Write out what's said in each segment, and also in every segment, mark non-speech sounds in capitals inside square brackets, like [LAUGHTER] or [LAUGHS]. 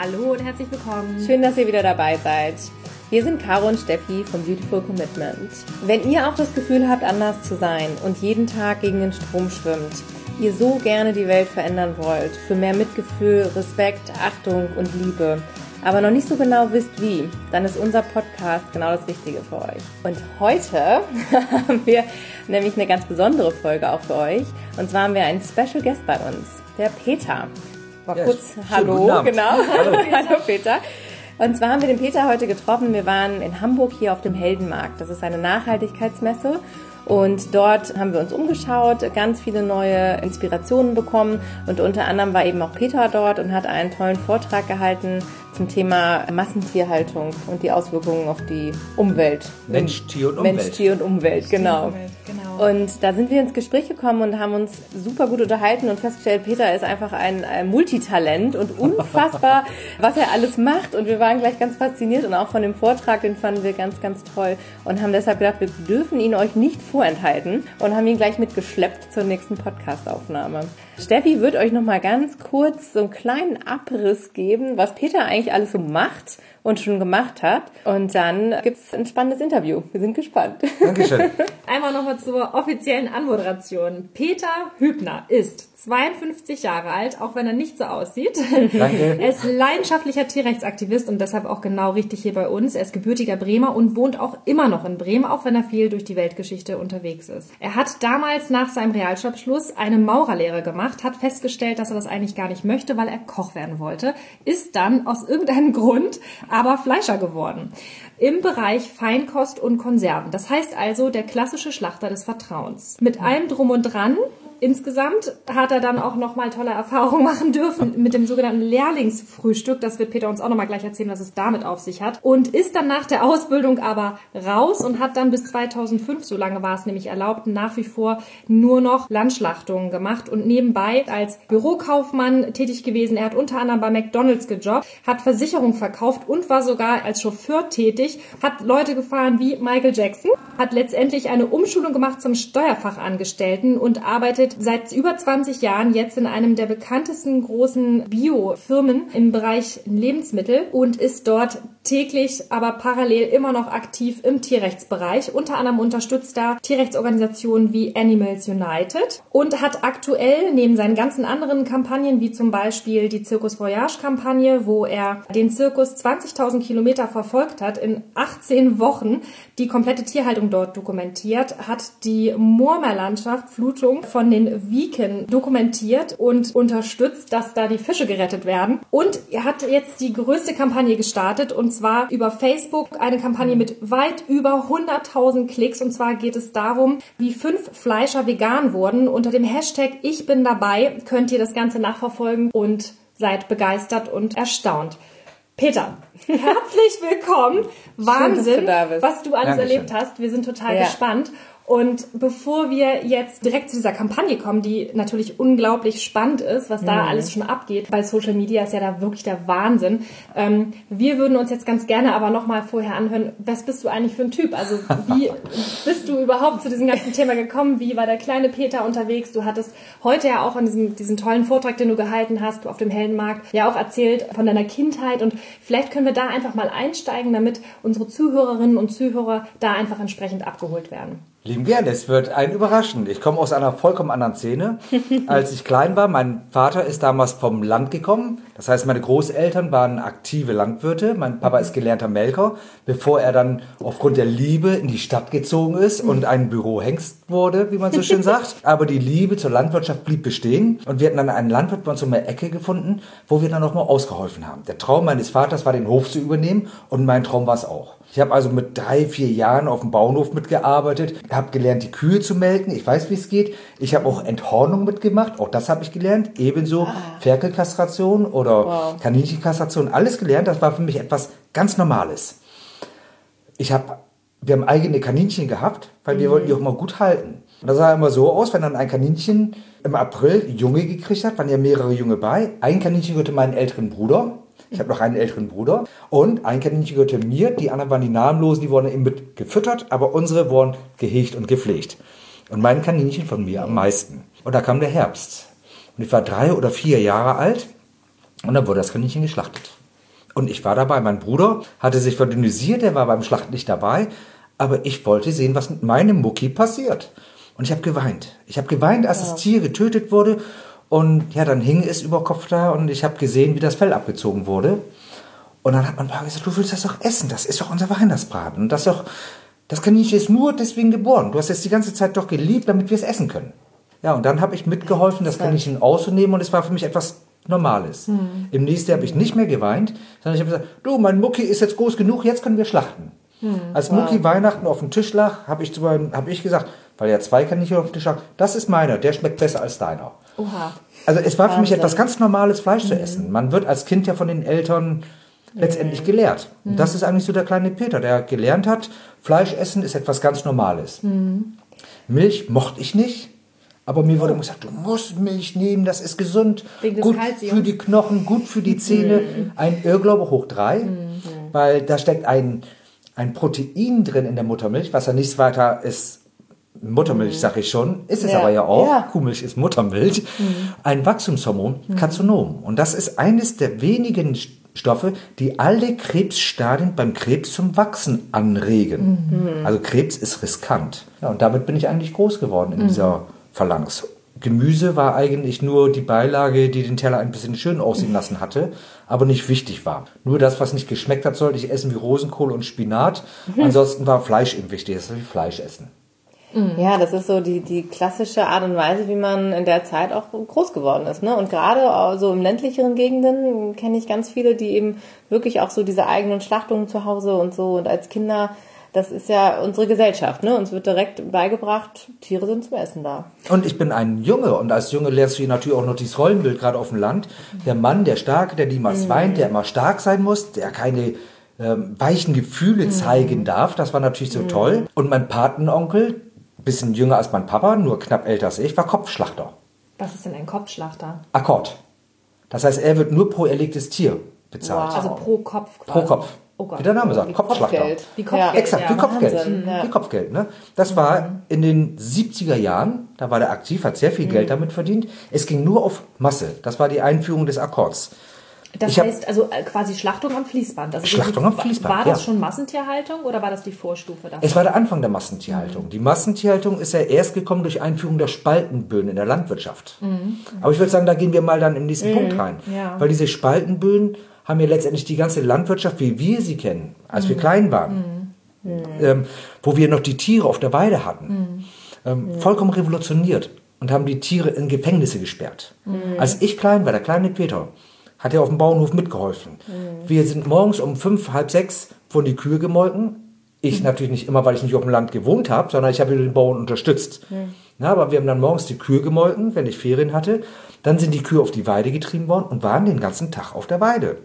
Hallo und herzlich willkommen. Schön, dass ihr wieder dabei seid. Wir sind Caro und Steffi vom Beautiful Commitment. Wenn ihr auch das Gefühl habt, anders zu sein und jeden Tag gegen den Strom schwimmt, ihr so gerne die Welt verändern wollt, für mehr Mitgefühl, Respekt, Achtung und Liebe, aber noch nicht so genau wisst wie, dann ist unser Podcast genau das Richtige für euch. Und heute [LAUGHS] haben wir nämlich eine ganz besondere Folge auch für euch. Und zwar haben wir einen Special Guest bei uns, der Peter. Mal ja, kurz Hallo, genau. Hallo. [LAUGHS] Hallo Peter. Und zwar haben wir den Peter heute getroffen. Wir waren in Hamburg hier auf dem Heldenmarkt. Das ist eine Nachhaltigkeitsmesse. Und dort haben wir uns umgeschaut, ganz viele neue Inspirationen bekommen. Und unter anderem war eben auch Peter dort und hat einen tollen Vortrag gehalten zum Thema Massentierhaltung und die Auswirkungen auf die Umwelt. Mensch, Tier und Umwelt. Mensch, Tier und Umwelt, genau. Umwelt, genau. Und da sind wir ins Gespräch gekommen und haben uns super gut unterhalten und festgestellt, Peter ist einfach ein, ein Multitalent und [LAUGHS] unfassbar, was er alles macht. Und wir waren gleich ganz fasziniert und auch von dem Vortrag, den fanden wir ganz, ganz toll und haben deshalb gedacht, wir dürfen ihn euch nicht vorenthalten und haben ihn gleich mitgeschleppt zur nächsten Podcastaufnahme. Steffi wird euch noch mal ganz kurz so einen kleinen Abriss geben, was Peter eigentlich alles so macht und schon gemacht hat. Und dann gibt's ein spannendes Interview. Wir sind gespannt. Dankeschön. [LAUGHS] Einmal nochmal zur offiziellen Anmoderation. Peter Hübner ist 52 Jahre alt, auch wenn er nicht so aussieht. Danke. [LAUGHS] Er ist leidenschaftlicher Tierrechtsaktivist und deshalb auch genau richtig hier bei uns. Er ist gebürtiger Bremer und wohnt auch immer noch in Bremen, auch wenn er viel durch die Weltgeschichte unterwegs ist. Er hat damals nach seinem Realschulabschluss eine Maurerlehre gemacht, hat festgestellt, dass er das eigentlich gar nicht möchte, weil er Koch werden wollte, ist dann aus irgendeinem [LAUGHS] Grund aber Fleischer geworden. Im Bereich Feinkost und Konserven. Das heißt also der klassische Schlachter des Vertrauens. Mit allem drum und dran Insgesamt hat er dann auch nochmal tolle Erfahrungen [LAUGHS] machen dürfen mit dem sogenannten Lehrlingsfrühstück. Das wird Peter uns auch nochmal gleich erzählen, was es damit auf sich hat. Und ist dann nach der Ausbildung aber raus und hat dann bis 2005, so lange war es nämlich erlaubt, nach wie vor nur noch Landschlachtungen gemacht und nebenbei als Bürokaufmann tätig gewesen. Er hat unter anderem bei McDonalds gejobbt, hat Versicherung verkauft und war sogar als Chauffeur tätig, hat Leute gefahren wie Michael Jackson, hat letztendlich eine Umschulung gemacht zum Steuerfachangestellten und arbeitet arbeitet seit über 20 Jahren jetzt in einem der bekanntesten großen Biofirmen im Bereich Lebensmittel und ist dort täglich, aber parallel immer noch aktiv im Tierrechtsbereich. Unter anderem unterstützt er Tierrechtsorganisationen wie Animals United und hat aktuell neben seinen ganzen anderen Kampagnen, wie zum Beispiel die Circus Voyage Kampagne, wo er den Zirkus 20.000 Kilometer verfolgt hat, in 18 Wochen die komplette Tierhaltung dort dokumentiert, hat die Moormeerlandschaft Flutung von den Wiken dokumentiert und unterstützt, dass da die Fische gerettet werden. Und er hat jetzt die größte Kampagne gestartet und zwar über Facebook eine Kampagne mit weit über 100.000 Klicks. Und zwar geht es darum, wie fünf Fleischer vegan wurden. Unter dem Hashtag Ich bin dabei könnt ihr das Ganze nachverfolgen und seid begeistert und erstaunt. Peter, [LAUGHS] herzlich willkommen. Wahnsinn, du was du alles Dankeschön. erlebt hast. Wir sind total ja. gespannt. Und bevor wir jetzt direkt zu dieser Kampagne kommen, die natürlich unglaublich spannend ist, was da mhm. alles schon abgeht, bei Social Media ist ja da wirklich der Wahnsinn. Ähm, wir würden uns jetzt ganz gerne aber nochmal vorher anhören, was bist du eigentlich für ein Typ? Also wie [LAUGHS] bist du überhaupt zu diesem ganzen Thema gekommen? Wie war der kleine Peter unterwegs? Du hattest heute ja auch an diesem, diesem tollen Vortrag, den du gehalten hast, auf dem Heldenmarkt, ja auch erzählt von deiner Kindheit und vielleicht können wir da einfach mal einsteigen, damit unsere Zuhörerinnen und Zuhörer da einfach entsprechend abgeholt werden. Lieben gerne, es wird einen überraschen. Ich komme aus einer vollkommen anderen Szene. [LAUGHS] Als ich klein war, mein Vater ist damals vom Land gekommen. Das heißt, meine Großeltern waren aktive Landwirte. Mein Papa ist gelernter Melker, bevor er dann aufgrund der Liebe in die Stadt gezogen ist und ein Bürohengst wurde, wie man so schön [LAUGHS] sagt. Aber die Liebe zur Landwirtschaft blieb bestehen. Und wir hatten dann einen Landwirt bei uns um der Ecke gefunden, wo wir dann nochmal ausgeholfen haben. Der Traum meines Vaters war, den Hof zu übernehmen und mein Traum war es auch. Ich habe also mit drei, vier Jahren auf dem Bauernhof mitgearbeitet, habe gelernt, die Kühe zu melken. Ich weiß, wie es geht. Ich habe auch Enthornung mitgemacht. Auch das habe ich gelernt. Ebenso ah. Ferkelkastration oder wow. Kaninchenkastration. Alles gelernt. Das war für mich etwas ganz Normales. Ich habe, wir haben eigene Kaninchen gehabt, weil mhm. wir wollten die auch immer gut halten. Und das sah immer so aus, wenn dann ein Kaninchen im April Junge gekriegt hat, waren ja mehrere Junge bei. Ein Kaninchen gehörte meinen älteren Bruder. Ich habe noch einen älteren Bruder. Und ein Kaninchen gehörte mir, die anderen waren die Namenlosen, die wurden eben mit gefüttert, aber unsere wurden gehegt und gepflegt. Und mein Kaninchen von mir am meisten. Und da kam der Herbst. Und ich war drei oder vier Jahre alt und dann wurde das Kaninchen geschlachtet. Und ich war dabei. Mein Bruder hatte sich verdünnisiert, der war beim Schlachten nicht dabei. Aber ich wollte sehen, was mit meinem Mucki passiert. Und ich habe geweint. Ich habe geweint, als das Tier getötet wurde. Und ja, dann hing es über Kopf da und ich habe gesehen, wie das Fell abgezogen wurde. Und dann hat mein Papa gesagt, du willst das doch essen, das ist doch unser Weihnachtsbraten. Und das doch, das Kaninchen ist nur deswegen geboren. Du hast es die ganze Zeit doch geliebt, damit wir es essen können. Ja, und dann habe ich mitgeholfen, das Kaninchen auszunehmen und es war für mich etwas Normales. Hm. Im nächsten Jahr habe ich nicht mehr geweint, sondern ich habe gesagt, du, mein Mucki ist jetzt groß genug, jetzt können wir schlachten. Hm. Als Mucki Weihnachten auf dem Tisch lag, habe ich, zu meinem- habe ich gesagt, weil ja zwei Kaninchen auf dem Tisch lagen, das ist meiner, der schmeckt besser als deiner. Oha. Also es war für mich Wahnsinn. etwas ganz Normales, Fleisch zu essen. Man wird als Kind ja von den Eltern letztendlich gelehrt. Und das ist eigentlich so der kleine Peter, der gelernt hat, Fleisch essen ist etwas ganz Normales. Milch mochte ich nicht, aber mir wurde immer gesagt, du musst Milch nehmen, das ist gesund, gut Kalziums. für die Knochen, gut für die Zähne. Ein Irrglaube hoch drei, weil da steckt ein, ein Protein drin in der Muttermilch, was ja nichts weiter ist. Muttermilch, sag ich schon, ist es Ja. aber ja auch. Ja. Kuhmilch ist Muttermilch. Ein Wachstumshormon, Kazonom. Und das ist eines der wenigen Stoffe, die alle Krebsstadien beim Krebs zum Wachsen anregen. Also Krebs ist riskant. Ja, und damit bin ich eigentlich groß geworden in dieser Phalanx. Gemüse war eigentlich nur die Beilage, die den Teller ein bisschen schön aussehen lassen hatte, aber nicht wichtig war. Nur das, was nicht geschmeckt hat, sollte ich essen wie Rosenkohl und Spinat. [LAUGHS] Ansonsten war Fleisch eben wichtig, das ist wie Fleisch essen. Ja, das ist so die, die klassische Art und Weise, wie man in der Zeit auch groß geworden ist. Ne? Und gerade so im ländlicheren Gegenden kenne ich ganz viele, die eben wirklich auch so diese eigenen Schlachtungen zu Hause und so und als Kinder, das ist ja unsere Gesellschaft. Ne? Uns wird direkt beigebracht, Tiere sind zum Essen da. Und ich bin ein Junge und als Junge lernst du hier natürlich auch noch dieses Rollenbild, gerade auf dem Land. Der Mann, der Starke, der niemals weint, der immer stark sein muss, der keine ähm, weichen Gefühle zeigen darf. Das war natürlich so toll. Und mein Patenonkel, bisschen jünger als mein Papa, nur knapp älter als ich, war Kopfschlachter. Was ist denn ein Kopfschlachter? Akkord. Das heißt, er wird nur pro erlegtes Tier bezahlt. Wow. Also pro Kopf Pro quasi. Kopf. Oh Gott. Wie der Name sagt, Wie Kopfschlachter. Kopfgeld. Wie Kopfgeld, Ja. Exakt, Ja, wie Kopfgeld. Wahnsinn. Wie Kopfgeld, ne? Das war in den 70er Jahren, da war der aktiv, hat sehr viel Mhm. Geld damit verdient. Es ging nur auf Masse. Das war die Einführung des Akkords. Das Ich heißt also äh, quasi Schlachtung am Fließband. Also Schlachtung am Fließband, War das ja. schon Massentierhaltung oder war das die Vorstufe davon? Es war der Anfang der Massentierhaltung. Die Massentierhaltung ist ja erst gekommen durch Einführung der Spaltenböden in der Landwirtschaft. Aber ich würde sagen, da gehen wir mal dann im nächsten Punkt rein. Mhm. Ja. Weil diese Spaltenböden haben ja letztendlich die ganze Landwirtschaft, wie wir sie kennen, als Mhm. wir klein waren, ähm, wo wir noch die Tiere auf der Weide hatten, ähm, vollkommen revolutioniert und haben die Tiere in Gefängnisse gesperrt. Als ich klein war, der kleine Peter, hat er auf dem Bauernhof mitgeholfen. Wir sind morgens um fünf, halb sechs wurden die Kühe gemolken. Ich natürlich nicht immer, weil ich nicht auf dem Land gewohnt habe, sondern ich habe den Bauern unterstützt. Na, aber wir haben dann morgens die Kühe gemolken, wenn ich Ferien hatte. Dann sind die Kühe auf die Weide getrieben worden und waren den ganzen Tag auf der Weide.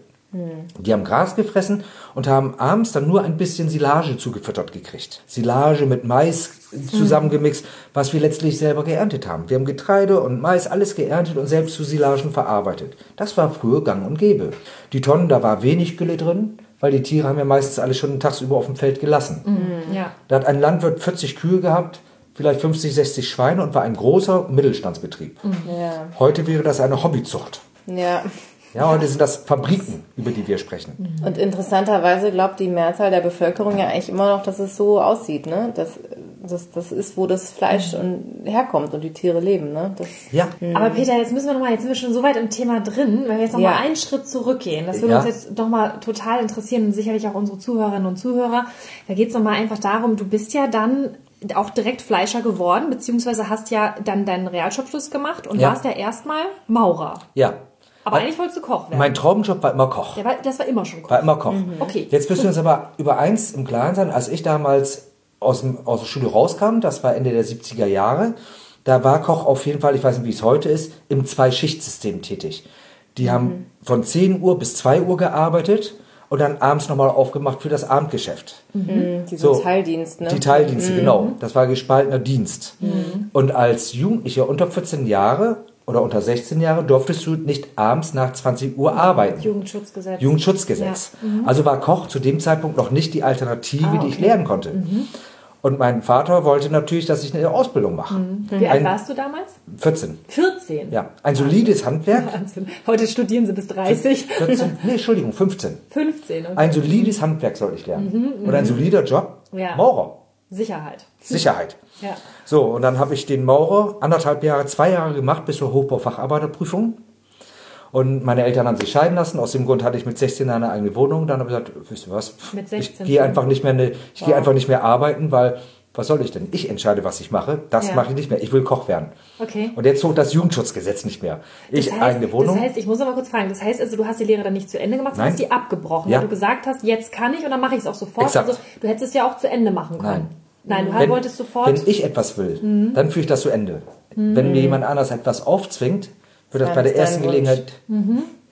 Die haben Gras gefressen und haben abends dann nur ein bisschen Silage zugefüttert gekriegt. Silage mit Mais zusammengemixt, was wir letztlich selber geerntet haben. Wir haben Getreide und Mais alles geerntet und selbst zu Silagen verarbeitet. Das war früher gang und gäbe. Die Tonnen, da war wenig Gülle drin, weil die Tiere haben ja meistens alle schon tagsüber auf dem Feld gelassen. ja. Da hat ein Landwirt 40 Kühe gehabt, vielleicht 50, 60 Schweine und war ein großer Mittelstandsbetrieb. Ja. Heute wäre das eine Hobbyzucht. Ja. Ja, heute sind das Fabriken, über die wir sprechen. Und interessanterweise glaubt die Mehrzahl der Bevölkerung ja eigentlich immer noch, dass es so aussieht, ne? Das, das, das ist, wo das Fleisch und herkommt und die Tiere leben, ne? Das, Ja. Aber Peter, jetzt müssen wir nochmal, jetzt sind wir schon so weit im Thema drin, wenn wir jetzt nochmal Ja. einen Schritt zurückgehen. Das würde Ja. uns jetzt nochmal total interessieren und sicherlich auch unsere Zuhörerinnen und Zuhörer. Da geht es nochmal einfach darum, du bist ja dann auch direkt Fleischer geworden, beziehungsweise hast ja dann deinen Realschulabschluss gemacht und Ja. warst ja erstmal Maurer. Ja. Aber eigentlich wolltest du Koch werden. Mein Traumjob war immer Koch. Der war, das war immer schon Koch. War immer Koch. Okay. Jetzt müssen wir uns aber über eins im Klaren sein. Als ich damals aus, dem, aus der Schule rauskam, das war Ende der 70er Jahre, da war Koch auf jeden Fall, ich weiß nicht, wie es heute ist, im Zwei-Schicht-System tätig. Die haben von 10 Uhr bis 2 Uhr gearbeitet und dann abends nochmal aufgemacht für das Abendgeschäft. diesen So, Teildienst, ne? Die Teildienste, genau. Das war gespaltener Dienst. Und als Jugendlicher unter 14 Jahre oder unter 16 Jahre durftest du nicht abends nach 20 Uhr arbeiten. Jugendschutzgesetz. Jugendschutzgesetz. Also war Koch zu dem Zeitpunkt noch nicht die Alternative, die ich lernen konnte. Und mein Vater wollte natürlich, dass ich eine Ausbildung mache. Wie alt warst du damals? 14. 14. Ja, ein solides Handwerk. Wahnsinn. Heute studieren sie bis 30. 14, nee, Entschuldigung, 15. 15. Okay. Ein solides Handwerk sollte ich lernen. Und ein solider Job, Ja. Maurer. Sicherheit. Sicherheit. Ja. So, und dann habe ich den Maurer anderthalb Jahre, zwei Jahre gemacht bis zur Hochbaufacharbeiterprüfung. Und meine Eltern haben sich scheiden lassen. Aus dem Grund hatte ich mit 16 eine eigene Wohnung. Dann habe ich gesagt, wisst ihr was? Mit 16 ich gehe einfach nicht mehr, ne, ich gehe Wow. einfach nicht mehr arbeiten, weil was soll ich denn? Ich entscheide, was ich mache. Das Ja. mache ich nicht mehr. Ich will Koch werden. Okay. Und jetzt zog das Jugendschutzgesetz nicht mehr. Ich Das heißt, eigene Wohnung. Das heißt, ich muss aber kurz fragen, das heißt also, du hast die Lehre dann nicht zu Ende gemacht, sondern hast die abgebrochen, Ja. weil du gesagt hast, jetzt kann ich und dann mache ich es auch sofort. Exakt. Also du hättest es ja auch zu Ende machen können. Nein. Nein, du halt wolltest sofort. wenn ich etwas will, Mhm. dann führe ich das zu Ende. Wenn mir jemand anders etwas aufzwingt, wird das Ja, bei der ersten. Gelegenheit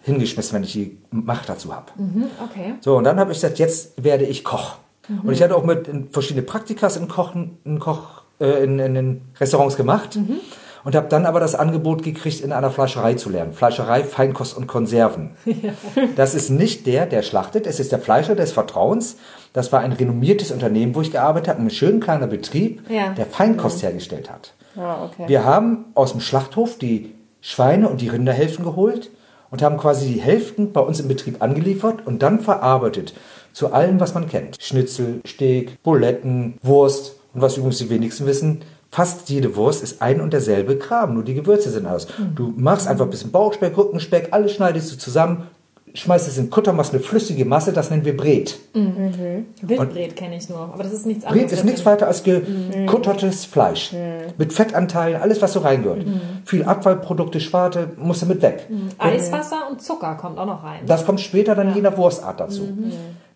hingeschmissen, wenn ich die Macht dazu habe. Mhm, okay. So, und dann habe ich gesagt, jetzt werde ich Koch. Mhm. Und ich hatte auch mit in verschiedene Praktikas in Kochen, in Koch, äh, in, in den Restaurants gemacht. Mhm. Und habe dann aber das Angebot gekriegt, in einer Fleischerei zu lernen. Fleischerei, Feinkost und Konserven. [LAUGHS] Das ist nicht der, der schlachtet, es ist der Fleischer des Vertrauens. Das war ein renommiertes Unternehmen, wo ich gearbeitet habe, ein schön kleiner Betrieb, Ja. der Feinkost hergestellt hat. Ah, okay. Wir haben aus dem Schlachthof die Schweine und die Rinderhälften geholt und haben quasi die Hälften bei uns im Betrieb angeliefert und dann verarbeitet zu allem, was man kennt. Schnitzel, Steak, Buletten, Wurst und was übrigens die wenigsten wissen, fast jede Wurst ist ein und derselbe Kram, nur die Gewürze sind anders. Du machst einfach ein bisschen Bauchspeck, Rückenspeck, alles schneidest du zusammen, schmeißt es in Kutter, machst eine flüssige Masse, das nennen wir Bret. Wildbret kenne ich nur, aber das ist nichts anderes. Bret ist nichts weiter als gekuttertes Fleisch. Mit Fettanteilen, alles was so reingehört. Viel Abfallprodukte, Schwarte, muss damit weg. Eiswasser und Zucker kommt auch noch rein. Das kommt später dann je nach Wurstart dazu.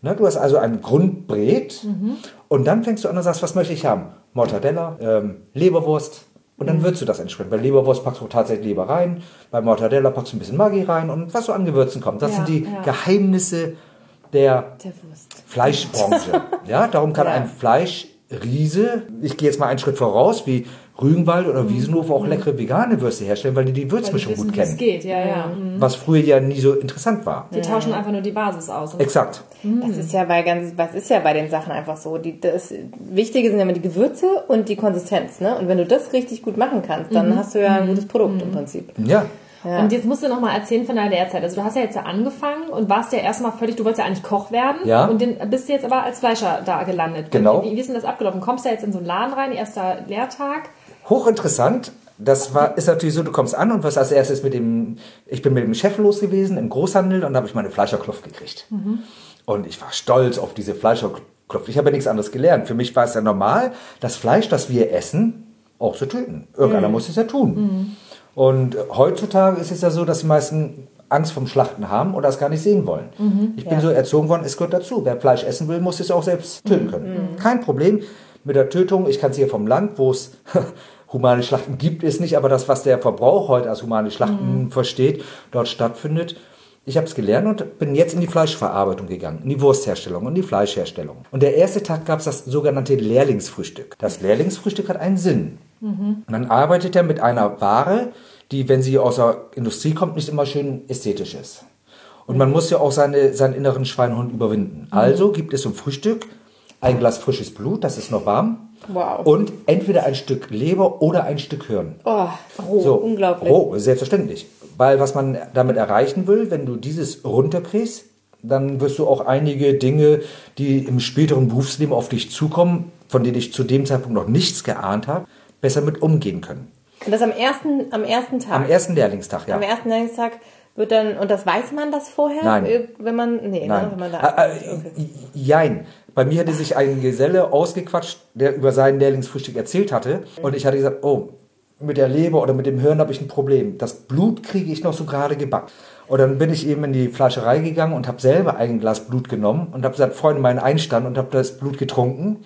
Ne, du hast also ein Grundbret und dann fängst du an und sagst, was möchte ich haben? Mortadella, ähm, Leberwurst und dann würzt du das entsprechend. Bei Leberwurst packst du tatsächlich Leber rein, bei Mortadella packst du ein bisschen Maggi rein und was so an Gewürzen kommt. Das Ja, sind die ja. Geheimnisse der Der. Fleischbranche. [LAUGHS] ja, darum kann Ja. ein Fleischriese, ich gehe jetzt mal einen Schritt voraus, wie Rügenwald oder Wiesenhof auch leckere vegane Würste herstellen, weil die die Mhm. Würzmischung gut kennen. geht, ja, ja. Mhm. Was früher ja nie so interessant war. Die tauschen einfach nur die Basis aus. Exakt. Das ist ja bei ganz, was ist ja bei den Sachen einfach so. Die, das Wichtige sind ja immer die Gewürze und die Konsistenz, ne? Und wenn du das richtig gut machen kannst, dann hast du ja ein gutes Produkt im Prinzip. Ja. Ja. Und jetzt musst du noch mal erzählen von deiner Lehrzeit. Also du hast ja jetzt ja angefangen und warst ja erstmal völlig, du wolltest ja eigentlich Koch werden Ja. und den, bist jetzt aber als Fleischer da gelandet. Genau. Wie, wie ist denn das abgelaufen? Kommst du ja jetzt in so einen Laden rein, erster Lehrtag? Hochinteressant. Das war, ist natürlich so, du kommst an und was als erstes mit dem, ich bin mit dem Chef los gewesen im Großhandel und da habe ich meine Fleischerkluft gekriegt. Und ich war stolz auf diese Fleischerkluft. Ich habe ja nichts anderes gelernt. Für mich war es ja normal, das Fleisch, das wir essen, auch zu töten. Irgendeiner muss es ja tun. Und heutzutage ist es ja so, dass die meisten Angst vom Schlachten haben oder es gar nicht sehen wollen. Ich bin Ja. so erzogen worden, es gehört dazu. Wer Fleisch essen will, muss es auch selbst töten können. Kein Problem mit der Tötung. Ich kann es hier vom Land, wo es [LAUGHS] humane Schlachten gibt, es nicht, aber das, was der Verbrauch heute als humane Schlachten versteht, dort stattfindet. Ich habe es gelernt und bin jetzt in die Fleischverarbeitung gegangen, in die Wurstherstellung und die Fleischherstellung. Und der erste Tag gab es das sogenannte Lehrlingsfrühstück. Das Lehrlingsfrühstück hat einen Sinn. Man arbeitet ja mit einer Ware, die, wenn sie aus der Industrie kommt, nicht immer schön ästhetisch ist. Und man muss ja auch seine, seinen inneren Schweinehund überwinden. Also gibt es zum Frühstück ein Glas frisches Blut, das ist noch warm. Wow. Und entweder ein Stück Leber oder ein Stück Hirn. Oh, roh, So, unglaublich. Roh, selbstverständlich. Weil was man damit erreichen will, wenn du dieses runterkriegst, dann wirst du auch einige Dinge, die im späteren Berufsleben auf dich zukommen, von denen ich zu dem Zeitpunkt noch nichts geahnt habe, besser mit umgehen können. Und das am ersten, am ersten Tag. Am ersten Lehrlingstag, ja. Am ersten Lehrlingstag wird dann, und das weiß man das vorher? Nein. Äh, Wenn man, nee, ne, Nein. wenn man da, Äh, äh, Jein. Bei mir hatte sich ein Geselle ausgequatscht, der über sein Lehrlingsfrühstück erzählt hatte. Und ich hatte gesagt, oh, mit der Leber oder mit dem Hirn habe ich ein Problem. Das Blut kriege ich noch so gerade gebacken. Und dann bin ich eben in die Fleischerei gegangen und habe selber ein Glas Blut genommen und habe gesagt, Freunde, meinen Einstand und habe das Blut getrunken.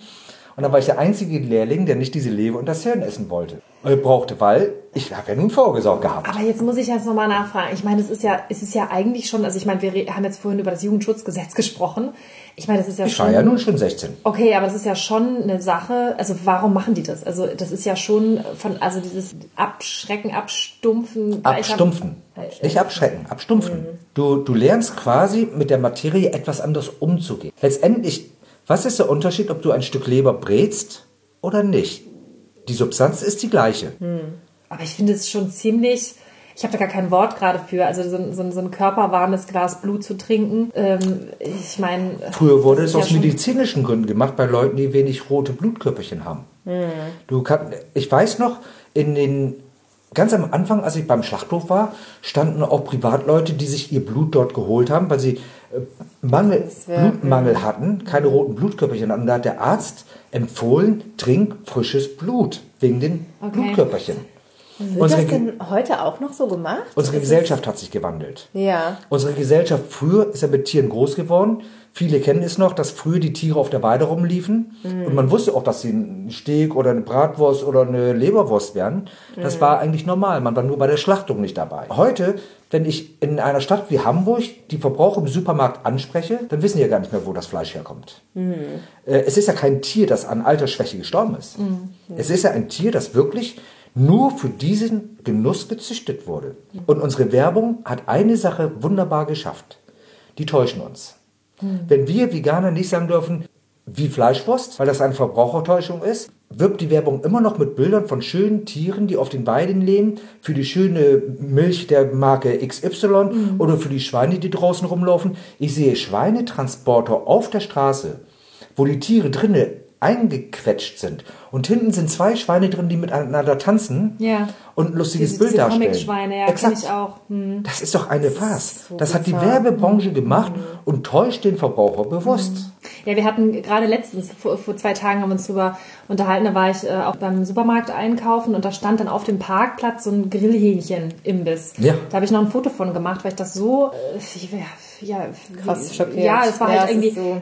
Und dann war ich der einzige Lehrling, der nicht diese Leber und das Hirn essen wollte. Äh, brauchte, weil ich habe ja nun vorgesorgt gehabt. Aber jetzt muss ich jetzt nochmal nachfragen. Ich meine, es ist ja, es ist ja eigentlich schon, also ich meine, wir haben jetzt vorhin über das Jugendschutzgesetz gesprochen. Ich meine, das ist ja Ich schon. war ja nun schon 16. Okay, aber das ist ja schon eine Sache. Also warum machen die das? Also das ist ja schon von, also dieses Abschrecken, Abstumpfen. Abstumpfen. Nicht abschrecken, abstumpfen. Du, du lernst quasi mit der Materie etwas anders umzugehen. Letztendlich, was ist der Unterschied, ob du ein Stück Leber brätst oder nicht. Die Substanz ist die gleiche. Aber ich finde es schon ziemlich. Ich habe da gar kein Wort gerade für. Also so, ein- so, so ein körperwarmes Glas Blut zu trinken. Ähm, ich meine. Früher wurde es aus ja medizinischen Gründen gemacht, bei Leuten, die wenig rote Blutkörperchen haben. Du kann, ich weiß noch, in den ganz am Anfang, als ich beim Schlachthof war, standen auch Privatleute, die sich ihr Blut dort geholt haben, weil sie Mangel, wär- Blutmangel hatten, keine roten Blutkörperchen hatten. Da hat der Arzt empfohlen, trink frisches Blut wegen den Okay. Blutkörperchen. Wird Unsere, das denn heute auch noch so gemacht? unsere Ist es- Gesellschaft hat sich gewandelt. Ja. Unsere Gesellschaft früher ist ja mit Tieren groß geworden. Viele kennen es noch, dass früher die Tiere auf der Weide rumliefen. Und man wusste auch, dass sie ein Steak oder eine Bratwurst oder eine Leberwurst wären. Das war eigentlich normal. Man war nur bei der Schlachtung nicht dabei. Heute, wenn ich in einer Stadt wie Hamburg die Verbraucher im Supermarkt anspreche, dann wissen die ja gar nicht mehr, wo das Fleisch herkommt. Äh, Es ist ja kein Tier, das an Altersschwäche gestorben ist. Es ist ja ein Tier, das wirklich nur für diesen Genuss gezüchtet wurde. Und unsere Werbung hat eine Sache wunderbar geschafft. Die täuschen uns. Wenn wir Veganer nicht sagen dürfen, wie Fleischwurst, weil das eine Verbrauchertäuschung ist, wirbt die Werbung immer noch mit Bildern von schönen Tieren, die auf den Weiden leben, für die schöne Milch der Marke XY oder für die Schweine, die draußen rumlaufen. Ich sehe Schweinetransporter auf der Straße, wo die Tiere drinnen eingequetscht sind. Und hinten sind zwei Schweine drin, die miteinander tanzen Ja. und ein lustiges Diese, Bild diese darstellen. Comic-Schweine, ja, Exakt. ich auch. Hm. Das ist doch eine Farce. so Das hat die. Werbebranche gemacht und täuscht den Verbraucher bewusst. Ja, wir hatten gerade letztens, vor, vor zwei Tagen haben wir uns drüber unterhalten, da war ich äh, auch beim Supermarkt einkaufen und da stand dann auf dem Parkplatz so ein Grillhähnchen-Imbiss. Ja. Da habe ich noch ein Foto von gemacht, weil ich das so, äh, ja, Krass schockiert. Ja, das war Ja, halt es irgendwie, so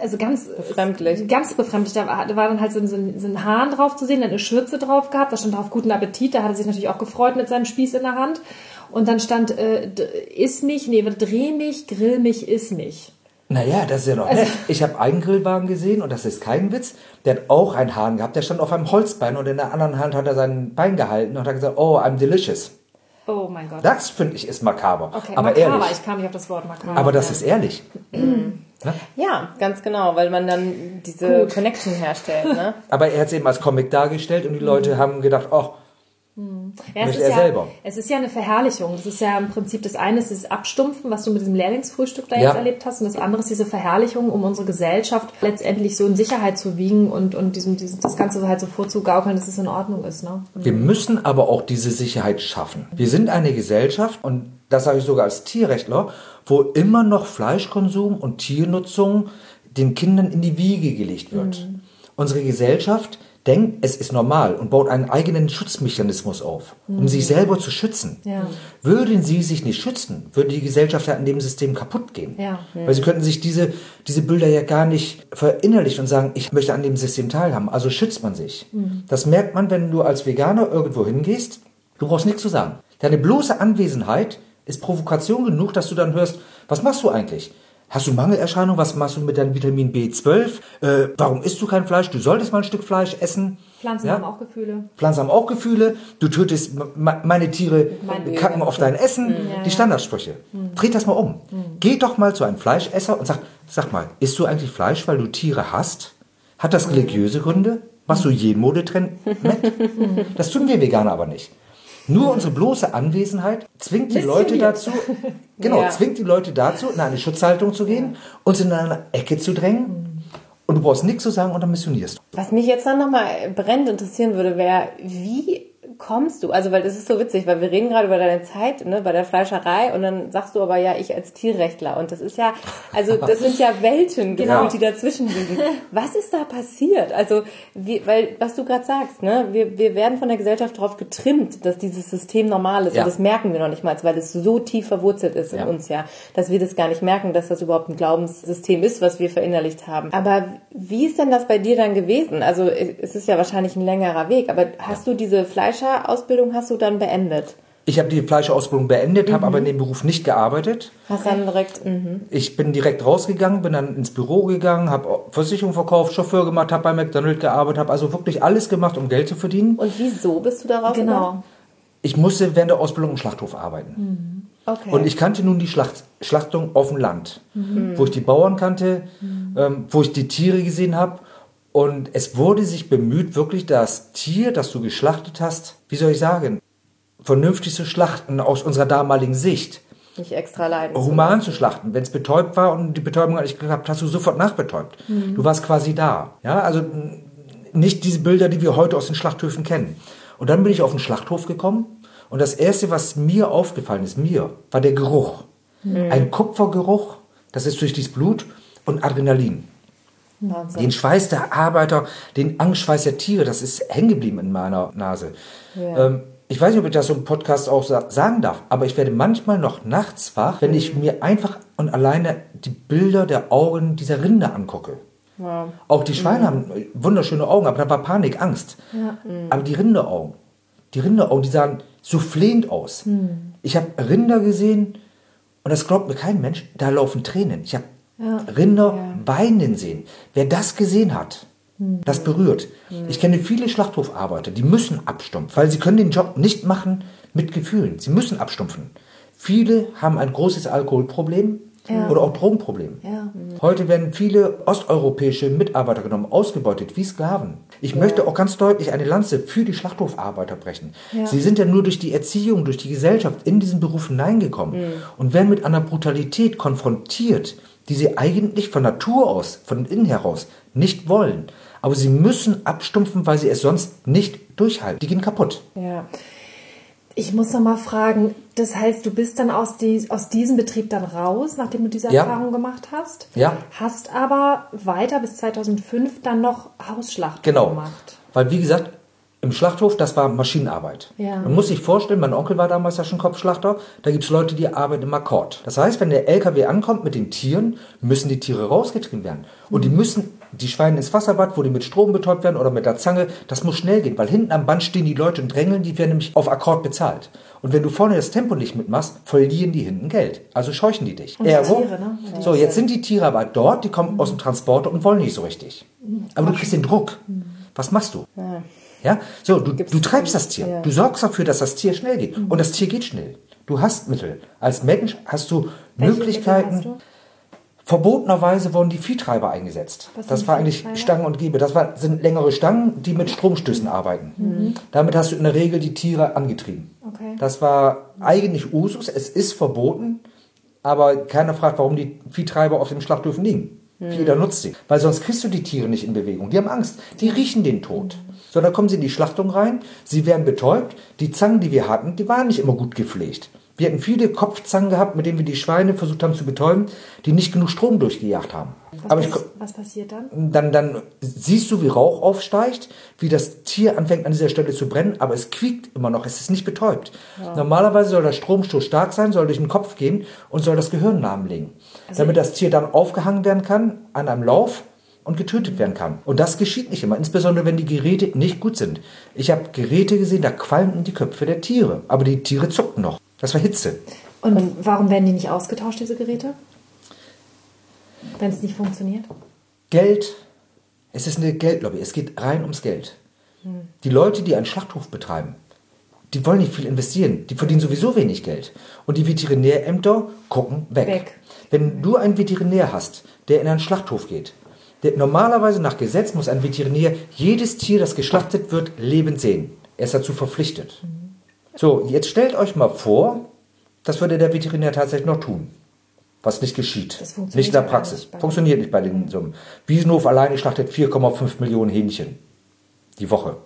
also ganz befremdlich. Ganz befremdlich. Da war, da war dann halt so ein, so, ein, so ein Hahn drauf zu sehen, dann eine Schürze drauf gehabt, da stand drauf guten Appetit, da hat er sich natürlich auch gefreut mit seinem Spieß in der Hand. Und dann stand, äh, iss mich, nee, dreh mich, grill mich, iss mich. Naja, das ist ja noch nett. Ich habe einen Grillwagen gesehen und das ist kein Witz. Der hat auch einen Hahn gehabt. Der stand auf einem Holzbein und in der anderen Hand hat er sein Bein gehalten und hat gesagt, oh, I'm delicious. Oh mein Gott. Das finde ich ist makaber. Okay, aber makaber, ehrlich. ich kam nicht auf das Wort makaber. Aber das ja. ist ehrlich. [CLEARS THROAT] Ja, ganz genau, weil man dann diese Gut. Connection herstellt. Ne? Aber er hat es eben als Comic dargestellt und die Leute haben gedacht, oh, Ja, ist er ja, selber. es ist ja eine Verherrlichung. Das ist ja im Prinzip das eine ist dieses Abstumpfen, was du mit diesem Lehrlingsfrühstück da Ja. jetzt erlebt hast. Und das andere ist diese Verherrlichung, um unsere Gesellschaft letztendlich so in Sicherheit zu wiegen und, und diesem, diesem, das Ganze halt so vorzugaukeln, dass es in Ordnung ist. Ne? Wir müssen aber auch diese Sicherheit schaffen. Wir sind eine Gesellschaft, und das sage ich sogar als Tierrechtler, wo immer noch Fleischkonsum und Tiernutzung den Kindern in die Wiege gelegt wird. Unsere Gesellschaft denkt, es ist normal und baut einen eigenen Schutzmechanismus auf, um sich selber zu schützen. Ja. Würden sie sich nicht schützen, würde die Gesellschaft ja an dem System kaputt gehen. Ja. Weil sie könnten sich diese, diese Bilder ja gar nicht verinnerlichen und sagen, ich möchte an dem System teilhaben. Also schützt man sich. Das merkt man, wenn du als Veganer irgendwo hingehst. Du brauchst nichts zu sagen. Deine bloße Anwesenheit ist Provokation genug, dass du dann hörst, was machst du eigentlich? Hast du Mangelerscheinung? Was machst du mit deinem Vitamin B12? Äh, warum isst du kein Fleisch? Du solltest mal ein Stück Fleisch essen. Pflanzen Ja? haben auch Gefühle. Pflanzen haben auch Gefühle. Du tötest meine Tiere, Meine kacken auf dein Essen. Die Standardsprüche. Dreht das mal um. Geh doch mal zu einem Fleischesser und sag, sag mal, isst du eigentlich Fleisch, weil du Tiere hast? Hat das religiöse Gründe? Machst du jeden Modetrend mit? [LAUGHS] Das tun wir Veganer aber nicht. Nur unsere bloße Anwesenheit zwingt die Leute dazu, genau, [LAUGHS] Ja. zwingt die Leute dazu, in eine Schutzhaltung zu gehen, uns in eine Ecke zu drängen. Und du brauchst nichts zu sagen und dann missionierst du. Was mich jetzt dann nochmal brennend interessieren würde, wäre, wie kommst du? Also, weil das ist so witzig, weil wir reden gerade über deine Zeit ne, bei der Fleischerei und dann sagst du aber ja, ich als Tierrechtler. Und das ist ja, also [LAUGHS] das sind ja Welten, genau, Genau. die dazwischen liegen. Was ist da passiert? Also, wie, weil, was du gerade sagst, ne, wir, wir werden von der Gesellschaft darauf getrimmt, dass dieses System normal ist. Ja. Und das merken wir noch nicht mal, weil es so tief verwurzelt ist in Ja. uns ja, dass wir das gar nicht merken, dass das überhaupt ein Glaubenssystem ist, was wir verinnerlicht haben. Aber wie ist denn das bei dir dann gewesen? Also es ist ja wahrscheinlich ein längerer Weg, aber hast du diese Fleischerausbildung hast du dann beendet? Ich habe die Fleischerausbildung beendet, habe aber in dem Beruf nicht gearbeitet. Hast dann direkt, mhm. Ich bin direkt rausgegangen, bin dann ins Büro gegangen, habe Versicherung verkauft, Chauffeur gemacht, habe bei McDonald's gearbeitet, habe also wirklich alles gemacht, um Geld zu verdienen. und wieso bist du darauf Genau. Ich musste während der Ausbildung im Schlachthof arbeiten. Okay. Und ich kannte nun die Schlacht, Schlachtung auf dem Land, wo ich die Bauern kannte, ähm, wo ich die Tiere gesehen habe. Und es wurde sich bemüht, wirklich das Tier, das du geschlachtet hast, wie soll ich sagen, vernünftig zu schlachten aus unserer damaligen Sicht. Nicht extra leiden. Human zu schlachten. Wenn es betäubt war und die Betäubung hat nicht gehabt, hast du sofort nachbetäubt. Du warst quasi da. Ja, also nicht diese Bilder, die wir heute aus den Schlachthöfen kennen. Und dann bin ich auf den Schlachthof gekommen und das erste, was mir aufgefallen ist, mir, war der Geruch. Ein Kupfergeruch, das ist durch dieses Blut und Adrenalin. Wahnsinn. Den Schweiß der Arbeiter, den Angstschweiß der Tiere, das ist hängen geblieben in meiner Nase. Ja. Ähm, ich weiß nicht, ob ich das so im Podcast auch sa sagen darf, aber ich werde manchmal noch nachts wach, wenn ich mir einfach und alleine die Bilder der Augen dieser Rinde angucke. Wow. Auch die Schweine haben wunderschöne Augen, aber da war Panik, Angst. Aber die Rinderaugen, die Rinderaugen, die sahen so flehend aus. Ich habe Rinder gesehen und das glaubt mir kein Mensch, da laufen Tränen. Ich habe Rinder weinen sehen. Wer das gesehen hat, das berührt. Ich kenne viele Schlachthofarbeiter, die müssen abstumpfen, weil sie können den Job nicht machen mit Gefühlen. Sie müssen abstumpfen. Viele haben ein großes Alkoholproblem oder auch Drogenproblem. Ja. Heute werden viele osteuropäische Mitarbeiter genommen, ausgebeutet wie Sklaven. Ich möchte auch ganz deutlich eine Lanze für die Schlachthofarbeiter brechen. Sie sind ja nur durch die Erziehung, durch die Gesellschaft in diesen Beruf hineingekommen und werden mit einer Brutalität konfrontiert, die sie eigentlich von Natur aus, von innen heraus nicht wollen. Aber sie müssen abstumpfen, weil sie es sonst nicht durchhalten. Die gehen kaputt. Ja. Ich muss noch mal fragen, das heißt, du bist dann aus, die, aus diesem Betrieb dann raus, nachdem du diese Ja. Erfahrung gemacht hast? Ja. Hast aber weiter bis 2005 dann noch Hausschlachten Genau. gemacht. Weil, wie gesagt, im Schlachthof, das war Maschinenarbeit. Ja. Man muss sich vorstellen, mein Onkel war damals ja schon Kopfschlachter, da gibt es Leute, die arbeiten im Akkord. Das heißt, wenn der LKW ankommt mit den Tieren, müssen die Tiere rausgetrieben werden. Und die müssen, die Schweine ins Wasserbad, wo die mit Strom betäubt werden oder mit der Zange, das muss schnell gehen, weil hinten am Band stehen die Leute und drängeln, die werden nämlich auf Akkord bezahlt. Und wenn du vorne das Tempo nicht mitmachst, verlieren die hinten Geld. Also scheuchen die dich. Und Ergo- Tiere, ne? So, jetzt sind die Tiere aber dort, die kommen aus dem Transporter und wollen nicht so richtig. Aber du kriegst den Druck. Was machst du? Ja, so, du, du treibst das Tier. Ja. Du sorgst dafür, dass das Tier schnell geht. Und das Tier geht schnell. Du hast Mittel. Als Mensch hast du Welche Möglichkeiten. Mittel hast du? Verbotenerweise wurden die Viehtreiber eingesetzt. Was das war eigentlich? Stangen und Gebe. Das war, sind längere Stangen, die mit Stromstößen arbeiten. Damit hast du in der Regel die Tiere angetrieben. Okay. Das war eigentlich Usus. Es ist verboten, aber keiner fragt, warum die Viehtreiber auf den Schlachthöfen liegen. Jeder nutzt sie. Weil sonst kriegst du die Tiere nicht in Bewegung. Die haben Angst. Die riechen den Tod. So, dann kommen sie in die Schlachtung rein. Sie werden betäubt. Die Zangen, die wir hatten, die waren nicht immer gut gepflegt. Wir hatten viele Kopfzangen gehabt, mit denen wir die Schweine versucht haben zu betäuben, die nicht genug Strom durchgejagt haben. Was, Aber ich, was passiert dann? dann, dann siehst du, wie Rauch aufsteigt, wie das Tier anfängt an dieser Stelle zu brennen, aber es quiekt immer noch, es ist nicht betäubt. Normalerweise soll der Stromstoß stark sein, soll durch den Kopf gehen und soll das Gehirn lahmlegen, damit das Tier dann aufgehangen werden kann an einem Lauf und getötet werden kann. Und das geschieht nicht immer, insbesondere wenn die Geräte nicht gut sind. Ich habe Geräte gesehen, da qualmten die Köpfe der Tiere, aber die Tiere zuckten noch. Das war Hitze. Und warum werden die nicht ausgetauscht, diese Geräte? Wenn es nicht funktioniert? Geld, es ist eine Geldlobby, es geht rein ums Geld. Die Leute, die einen Schlachthof betreiben, die wollen nicht viel investieren, die verdienen sowieso wenig Geld. Und die Veterinärämter gucken weg. Weg. Wenn du einen Veterinär hast, der in einen Schlachthof geht, der, normalerweise nach Gesetz muss ein Veterinär jedes Tier, das geschlachtet wird, lebend sehen. Er ist dazu verpflichtet. So, jetzt stellt euch mal vor, das würde der Veterinär tatsächlich noch tun. Was nicht geschieht. Nicht in der Praxis. nicht funktioniert nicht bei den Summen. Wiesenhof alleine schlachtet 4,5 Millionen Hähnchen. Die Woche.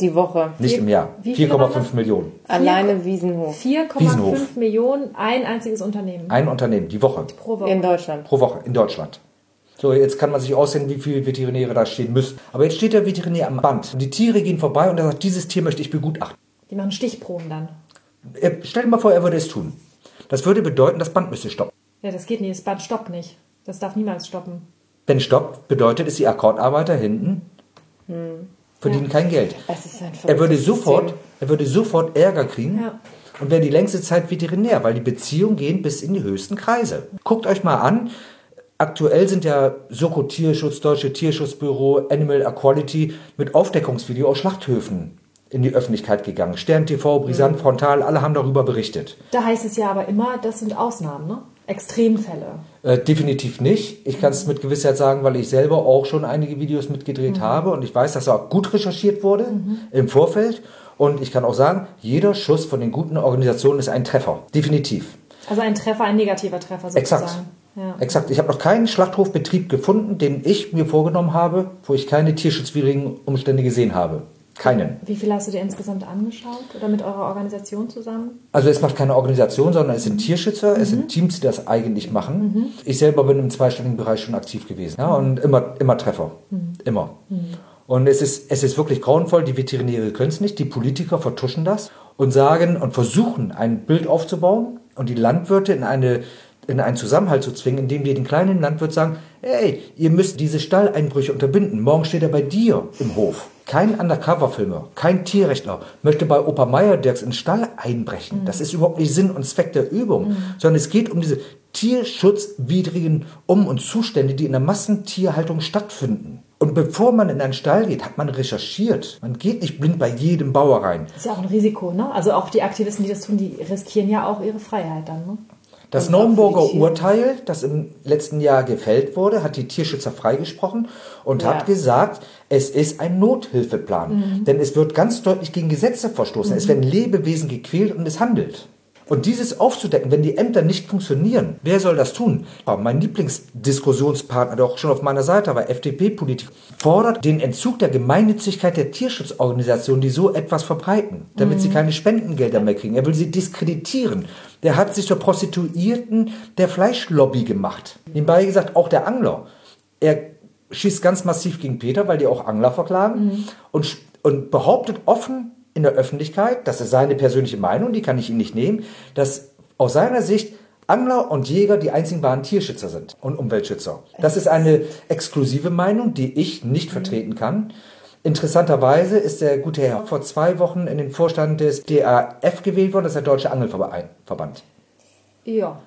Die Woche. Nicht im Jahr. wie viele waren 4,5 das? Millionen. Alleine Wiesenhof. 4,5 Wiesenhof. Millionen, ein einziges Unternehmen. Ein Unternehmen, die Woche. pro Woche. In Deutschland. Pro Woche in Deutschland. So, jetzt kann man sich aussehen, wie viele Veterinäre da stehen müssen. Aber jetzt steht der Veterinär am Band. Und die Tiere gehen vorbei und er sagt, dieses Tier möchte ich begutachten. Die machen Stichproben dann. Er, stell dir mal vor, er würde es tun. Das würde bedeuten, das Band müsste stoppen. Ja, das geht nicht. Das Band stoppt nicht. Das darf niemals stoppen. Wenn stoppt, bedeutet es, die Akkordarbeiter hinten verdienen kein Geld. Er würde sofort, System. er würde sofort Ärger kriegen Ja. und wäre die längste Zeit Veterinär, weil die Beziehungen gehen bis in die höchsten Kreise. Guckt euch mal an. Aktuell sind ja Soko Tierschutz, Deutsche Tierschutzbüro, Animal Equality mit Aufdeckungsvideo aus Schlachthöfen in die Öffentlichkeit gegangen. Stern TV, Brisant, Frontal, alle haben darüber berichtet. Da heißt es ja aber immer, das sind Ausnahmen, ne? Extremfälle? Äh, definitiv nicht. Ich kann es mit Gewissheit sagen, weil ich selber auch schon einige Videos mitgedreht mhm. habe und ich weiß, dass auch gut recherchiert wurde mhm. im Vorfeld. Und ich kann auch sagen, jeder Schuss von den guten Organisationen ist ein Treffer. Definitiv. Also ein Treffer, ein negativer Treffer sozusagen. Exakt. Ja. Exakt. Ich habe noch keinen Schlachthofbetrieb gefunden, den ich mir vorgenommen habe, wo ich keine tierschutzwidrigen Umstände gesehen habe. Keinen. Wie viel hast du dir insgesamt angeschaut oder mit eurer Organisation zusammen? Also es macht keine Organisation, sondern es sind Tierschützer, mhm. es sind Teams, die das eigentlich machen. Mhm. Ich selber bin im zweistelligen Bereich schon aktiv gewesen. Ja, und immer, immer Treffer. Mhm. Immer. Mhm. Und es ist, es ist wirklich grauenvoll, die Veterinäre können es nicht, die Politiker vertuschen das und sagen und versuchen, ein Bild aufzubauen und die Landwirte in eine in einen Zusammenhalt zu zwingen, indem wir den kleinen Landwirt sagen, hey, ihr müsst diese Stalleinbrüche unterbinden. Morgen steht er bei dir im Hof. Kein Undercover-Filmer, kein Tierrechtler möchte bei Opa Meier Dirks in den Stall einbrechen. Mhm. Das ist überhaupt nicht Sinn und Zweck der Übung, mhm. sondern es geht um diese tierschutzwidrigen Um- und Zustände, die in der Massentierhaltung stattfinden. Und bevor man in einen Stall geht, hat man recherchiert. Man geht nicht blind bei jedem Bauer rein. Das ist ja auch ein Risiko, ne? Also auch die Aktivisten, die das tun, die riskieren ja auch ihre Freiheit dann, ne? Das Naumburger Urteil, das im letzten Jahr gefällt wurde, hat die Tierschützer freigesprochen und ja. hat gesagt, es ist ein Nothilfeplan. Mhm. Denn es wird ganz deutlich gegen Gesetze verstoßen. Mhm. Es werden Lebewesen gequält und misshandelt. Und dieses aufzudecken, wenn die Ämter nicht funktionieren, wer soll das tun? Mein Lieblingsdiskussionspartner, der auch schon auf meiner Seite war, FDP-Politiker, fordert den Entzug der Gemeinnützigkeit der Tierschutzorganisationen, die so etwas verbreiten, damit mhm. sie keine Spendengelder mehr kriegen. Er will sie diskreditieren. Der hat sich zur Prostituierten der Fleischlobby gemacht. Nebenbei gesagt, auch der Angler. Er schießt ganz massiv gegen Peter, weil die auch Angler verklagen mhm. und, und behauptet offen, in der Öffentlichkeit, das ist seine persönliche Meinung, die kann ich ihm nicht nehmen, dass aus seiner Sicht Angler und Jäger die einzigen wahren Tierschützer sind und Umweltschützer. Das ist eine exklusive Meinung, die ich nicht vertreten kann. Interessanterweise ist der gute Herr vor zwei Wochen in den Vorstand des DAF gewählt worden, das ist der Deutsche Angelverband. Ja.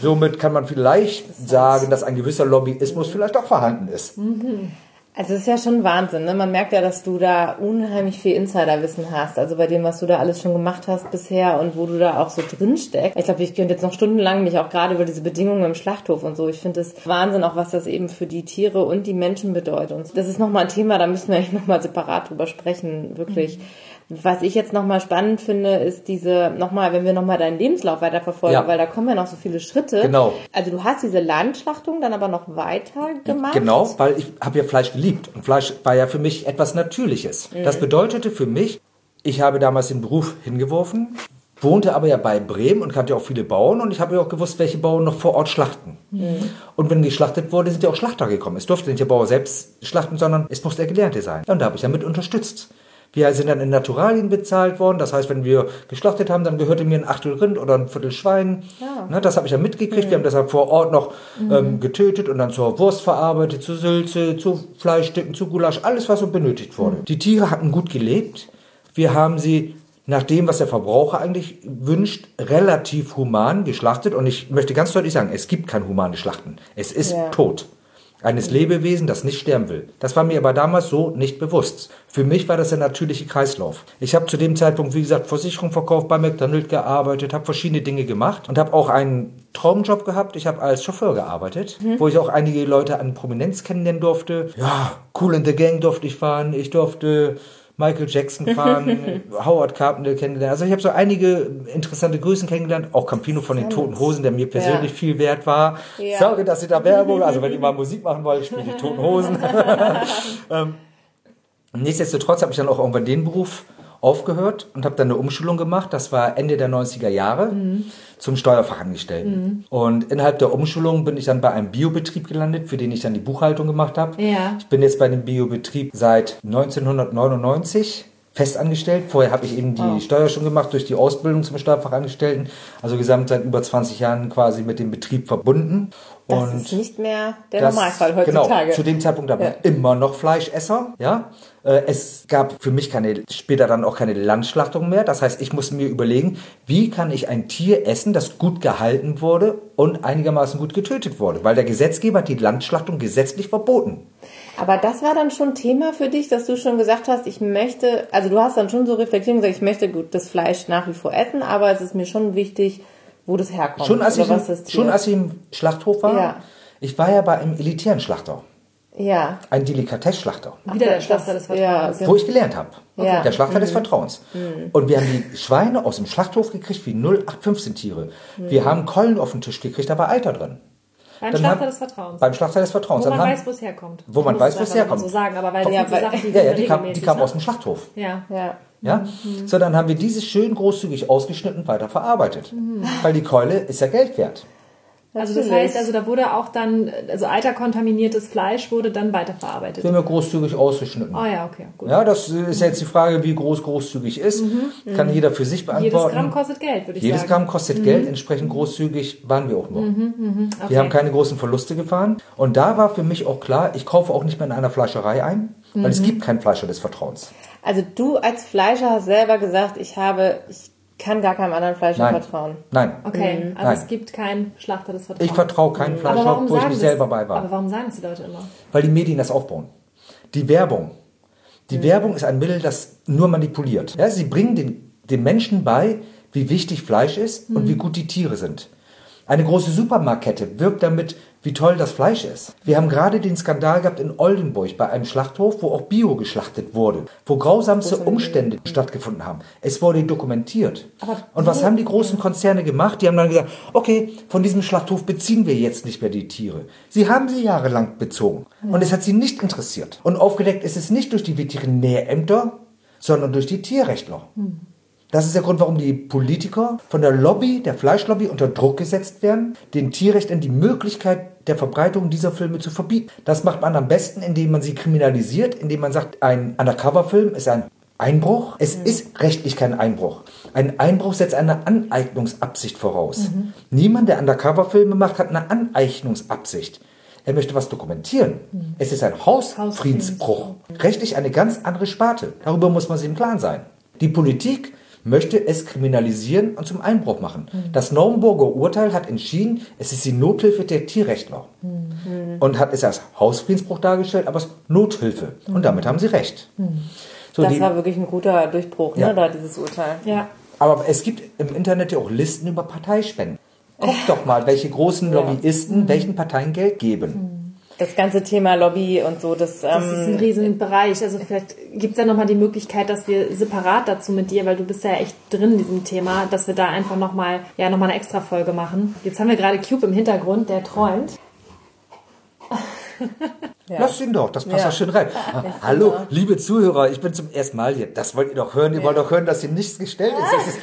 Somit kann man vielleicht sagen, dass ein gewisser Lobbyismus vielleicht auch vorhanden ist. Mhm. Also es ist ja schon Wahnsinn. Ne? Man merkt ja, dass du da unheimlich viel Insiderwissen hast. Also bei dem, was du da alles schon gemacht hast bisher und wo du da auch so drin steckst. Ich glaube, ich könnte jetzt noch stundenlang mich auch gerade über diese Bedingungen im Schlachthof und so. Ich finde es Wahnsinn, auch was das eben für die Tiere und die Menschen bedeutet. Und das ist nochmal ein Thema, da müssen wir [LAUGHS] eigentlich nochmal separat drüber sprechen. Wirklich. Mhm was ich jetzt nochmal spannend finde, ist diese, nochmal, wenn wir nochmal deinen Lebenslauf weiterverfolgen, ja. weil da kommen ja noch so viele Schritte. Genau. Also du hast diese Landschlachtung dann aber noch weiter gemacht. Genau, weil ich habe ja Fleisch geliebt und Fleisch war ja für mich etwas Natürliches. Mhm. Das bedeutete für mich, ich habe damals den Beruf hingeworfen, wohnte aber ja bei Bremen und kannte auch viele Bauern und ich habe ja auch gewusst, welche Bauern noch vor Ort schlachten. Mhm. Und wenn geschlachtet wurde, sind ja auch Schlachter gekommen. Es durfte nicht der Bauer selbst schlachten, sondern es musste der Gelernte sein. Und da habe ich damit unterstützt. Wir sind dann in Naturalien bezahlt worden. Das heißt, wenn wir geschlachtet haben, dann gehörte mir ein Achtel Rind oder ein Viertel Schwein. Ja. Ne, das habe ich dann mitgekriegt. Mhm. Wir haben das dann vor Ort noch mhm. ähm, getötet und dann zur Wurst verarbeitet, zu Sülze, zu Fleischstücken, zu Gulasch, alles, was so benötigt wurde. Mhm. Die Tiere hatten gut gelebt. Wir haben sie nach dem, was der Verbraucher eigentlich wünscht, relativ human geschlachtet. Und ich möchte ganz deutlich sagen, es gibt kein humanes Schlachten. Es ist ja. tot eines Lebewesen, das nicht sterben will. Das war mir aber damals so nicht bewusst. Für mich war das der natürliche Kreislauf. Ich habe zu dem Zeitpunkt, wie gesagt, Versicherung verkauft, bei McDonald's gearbeitet, habe verschiedene Dinge gemacht und habe auch einen Traumjob gehabt. Ich habe als Chauffeur gearbeitet, mhm. wo ich auch einige Leute an Prominenz kennenlernen durfte. Ja, Cool in the Gang durfte ich fahren. Ich durfte Michael Jackson fahren, [LAUGHS] Howard Carpenter kennengelernt. Also ich habe so einige interessante Größen kennengelernt, auch Campino von den Toten Hosen, der mir persönlich ja. viel wert war. Ja. Sorge, dass ihr da Werbung, also wenn ihr mal Musik machen wollt, spielt die Toten Hosen. [LAUGHS] [LAUGHS] ähm, nichtsdestotrotz habe ich dann auch irgendwann den Beruf aufgehört und habe dann eine Umschulung gemacht. Das war Ende der 90er Jahre mhm. zum Steuerfachangestellten. Mhm. Und innerhalb der Umschulung bin ich dann bei einem Biobetrieb gelandet, für den ich dann die Buchhaltung gemacht habe. Ja. Ich bin jetzt bei dem Biobetrieb seit 1999 festangestellt. Vorher habe ich eben die oh. Steuer schon gemacht durch die Ausbildung zum Steuerfachangestellten. Also gesamt seit über 20 Jahren quasi mit dem Betrieb verbunden. Das und ist nicht mehr der das, Normalfall heutzutage. Genau, zu dem Zeitpunkt aber ja. immer noch Fleischesser. Ja, äh, es gab für mich keine, später dann auch keine Landschlachtung mehr. Das heißt, ich musste mir überlegen, wie kann ich ein Tier essen, das gut gehalten wurde und einigermaßen gut getötet wurde. Weil der Gesetzgeber hat die Landschlachtung gesetzlich verboten. Aber das war dann schon Thema für dich, dass du schon gesagt hast, ich möchte, also du hast dann schon so reflektiert und gesagt, ich möchte gut das Fleisch nach wie vor essen, aber es ist mir schon wichtig, wo das herkommt. Schon als, ich, im, was das Tier- schon als ich im Schlachthof war, Ja. ich war ja bei einem elitären Schlachter, Ja. ein Delikatessschlachter, Wieder der das- Schlachter des ja, Vertrauens. okay. wo ich gelernt habe. Ja. Der Schlachter des Vertrauens. Und wir haben die Schweine aus dem Schlachthof gekriegt wie 0815 Tiere. Wir haben Keulen auf den Tisch gekriegt, da war Eiter drin. Beim Dann Schlachter haben- des Vertrauens. Beim Schlachter des Vertrauens. wo man haben- weiß, wo es herkommt. Wo man weiß, es wo es herkommt. so sagen, aber weil das Ja, so weil- Sachen, die ja, ja, die kamen die kamen ne? aus dem Schlachthof. Ja. Ja. Ja? So, dann haben wir dieses schön großzügig ausgeschnitten weiter verarbeitet. Weil die Keule ist ja Geld wert. Also das heißt, also da wurde auch dann, also eiterkontaminiertes Fleisch wurde dann weiterverarbeitet. Wir haben ja großzügig ausgeschnitten. Ah ja, okay, gut. Ja, das ist jetzt die Frage, wie groß großzügig ist. Kann jeder für sich Mhm. Jedes beantworten. Gramm kostet Geld, würde ich Jedes sagen. Gramm kostet Geld, entsprechend großzügig waren wir auch nur. Wir haben keine großen Verluste gefahren. Und da war für mich auch klar, ich kaufe auch nicht mehr in einer Fleischerei ein, weil es gibt keinen Fleischer des Vertrauens. Also du als Fleischer hast selber gesagt, ich habe, ich kann gar keinem anderen Fleischer Nein. vertrauen. Nein. Okay, also Nein. es gibt keinen Schlachter des Vertrauens. Ich vertraue keinem aber Fleischer, wo ich das- selber bei war. Aber warum sagen es die Leute immer? Weil die Medien das aufbauen. Die Werbung. Die Werbung ist ein Mittel, das nur manipuliert. Ja, sie bringen den, den Menschen bei, wie wichtig Fleisch ist und wie gut die Tiere sind. Eine große Supermarktkette wirbt damit, wie toll das Fleisch ist. Wir haben gerade den Skandal gehabt in Oldenburg bei einem Schlachthof, wo auch Bio geschlachtet wurde, wo grausamste Umstände stattgefunden haben. Es wurde dokumentiert. Und was haben die großen Konzerne gemacht? Die haben dann gesagt, okay, von diesem Schlachthof beziehen wir jetzt nicht mehr die Tiere. Sie haben sie jahrelang bezogen. Und es hat sie nicht interessiert. Und aufgedeckt ist es nicht durch die Veterinärämter, sondern durch die Tierrechtler. Das ist der Grund, warum die Politiker von der Lobby, der Fleischlobby, unter Druck gesetzt werden, den Tierrechtern die Möglichkeit der Verbreitung dieser Filme zu verbieten. Das macht man am besten, indem man sie kriminalisiert, indem man sagt, ein Undercover-Film ist ein Einbruch. Es ist rechtlich kein Einbruch. Ein Einbruch setzt eine Aneignungsabsicht voraus. Niemand, der Undercover-Filme macht, hat eine Aneignungsabsicht. Er möchte was dokumentieren. Es ist ein Hausfriedensbruch. Rechtlich eine ganz andere Sparte. Darüber muss man sich im Klaren sein. Die Politik möchte es kriminalisieren und zum Einbruch machen. Das Naumburger Urteil hat entschieden, es ist die Nothilfe der Tierrechtler. Und hat es als Hausfriedensbruch dargestellt, aber es ist Nothilfe. Und damit haben sie recht. So, Das die, war wirklich ein guter Durchbruch, Ja. ne, da dieses Urteil. Ja. aber es gibt im Internet ja auch Listen über Parteispenden. Guck doch mal, welche großen Lobbyisten welchen Parteien Geld geben. Das ganze Thema Lobby und so, das, Das ist ein ähm, Riesenbereich. Also vielleicht gibt es ja nochmal die Möglichkeit, dass wir separat dazu mit dir, weil du bist ja echt drin in diesem Thema, dass wir da einfach nochmal ja, noch mal eine extra Folge machen. Jetzt haben wir gerade Cube im Hintergrund, der träumt. [LAUGHS] ja. Lasst ihn doch, das passt Ja. doch schön rein. [LAUGHS] Hallo, liebe Zuhörer, ich bin zum ersten Mal hier. Das wollt ihr doch hören. Ihr wollt doch hören, dass hier nichts gestellt ist. Das ist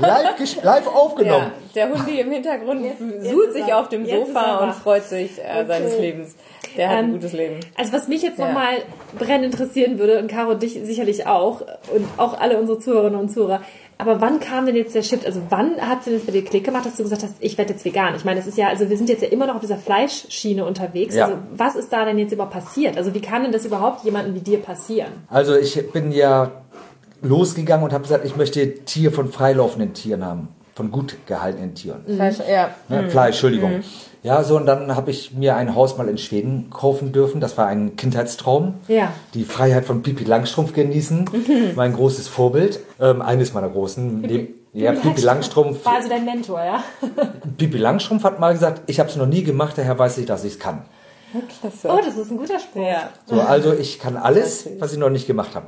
live, ges- live aufgenommen. ja, der Hundi im Hintergrund jetzt suhlt ist sich auf dem jetzt Sofa und freut sich äh, seines Lebens. Der hat ein Ähm, gutes Leben. Also was mich jetzt Ja. nochmal brennend interessieren würde, und Caro dich sicherlich auch, und auch alle unsere Zuhörerinnen und Zuhörer, aber wann kam denn jetzt der Shift? Also wann hat sie das bei dir Klick gemacht, dass du gesagt hast, ich werde jetzt vegan? Ich meine, das ist ja, also wir sind jetzt ja immer noch auf dieser Fleischschiene unterwegs. Ja. Also was ist da denn jetzt überhaupt passiert? Also wie kann denn das überhaupt jemandem wie dir passieren? Also ich bin ja losgegangen und habe gesagt, ich möchte Tier von freilaufenden Tieren haben. Von gut gehaltenen Tieren. Fleisch, ja. Ne, Fleisch, Entschuldigung. Ja, so und dann habe ich mir ein Haus mal in Schweden kaufen dürfen. Das war ein Kindheitstraum. Ja. Die Freiheit von Pipi Langstrumpf genießen. Mein großes Vorbild. Ähm, eines meiner großen. Neben- ja, Pipi Langstrumpf. War also dein Mentor, ja? [LAUGHS] Pipi Langstrumpf hat mal gesagt, ich habe es noch nie gemacht, daher weiß ich, dass ich es kann. Klasse. Oh, das ist ein guter Spruch. ja. So, also ich kann alles, was ich noch nicht gemacht habe.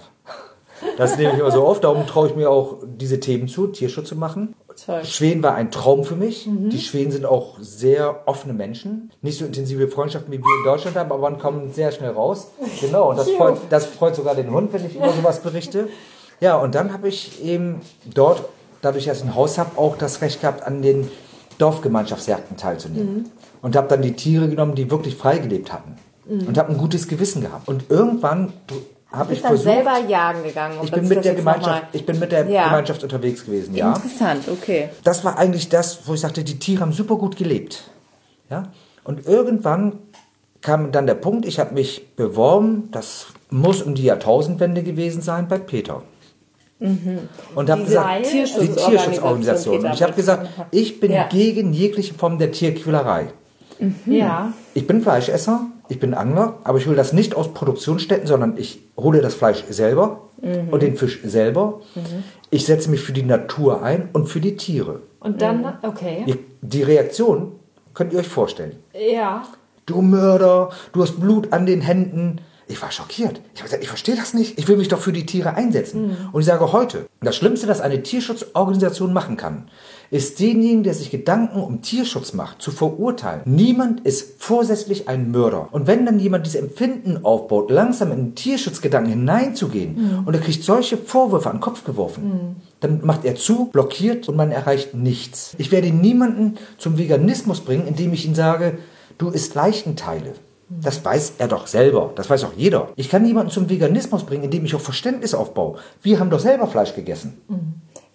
Das nehme ich immer so auf, darum traue ich mir auch diese Themen zu, Tierschutz zu machen. Toll. Schweden war ein Traum für mich. Die Schweden sind auch sehr offene Menschen. Nicht so intensive Freundschaften, wie wir in Deutschland haben, aber man kommt sehr schnell raus. Genau, und das freut, das freut sogar den Hund, wenn ich über sowas berichte. Ja, und dann habe ich eben dort, dadurch, dass ich ein Haus habe, auch das Recht gehabt, an den Dorfgemeinschaftsjagden teilzunehmen. Und habe dann die Tiere genommen, die wirklich frei gelebt hatten. Und habe ein gutes Gewissen gehabt. Und irgendwann habe ich dann versucht... selber jagen gegangen. um Ich bin mit der Gemeinschaft, ich bin mit der Ja. Gemeinschaft unterwegs gewesen, ja. Interessant, okay. Das war eigentlich das, wo ich sagte, die Tiere haben super gut gelebt. Ja? Und irgendwann kam dann der Punkt, ich habe mich beworben, das muss um die Jahrtausendwende gewesen sein, bei Peter. Und habe gesagt, die Tierschutzorganisation. Und ich habe gesagt, ich bin Ja. gegen jegliche Form der Tierquälerei. Ja. Ich bin Fleischesser, ich bin Angler, aber ich hole das nicht aus Produktionsstätten, sondern ich hole das Fleisch selber und den Fisch selber. Ich setze mich für die Natur ein und für die Tiere. Und dann, okay. Ihr, die Reaktion könnt ihr euch vorstellen. Ja. Du Mörder, du hast Blut an den Händen. Ich war schockiert. Ich habe gesagt, ich verstehe das nicht. Ich will mich doch für die Tiere einsetzen. Und ich sage heute, das Schlimmste, das eine Tierschutzorganisation machen kann, ist denjenigen, der sich Gedanken um Tierschutz macht, zu verurteilen. Niemand ist vorsätzlich ein Mörder. Und wenn dann jemand diese Empfinden aufbaut, langsam in den Tierschutzgedanken hineinzugehen und er kriegt solche Vorwürfe an den Kopf geworfen, dann macht er zu, blockiert und man erreicht nichts. Ich werde niemanden zum Veganismus bringen, indem ich ihm sage, du isst Leichenteile. Das weiß er doch selber. Das weiß auch jeder. Ich kann niemanden zum Veganismus bringen, indem ich auch Verständnis aufbaue. Wir haben doch selber Fleisch gegessen.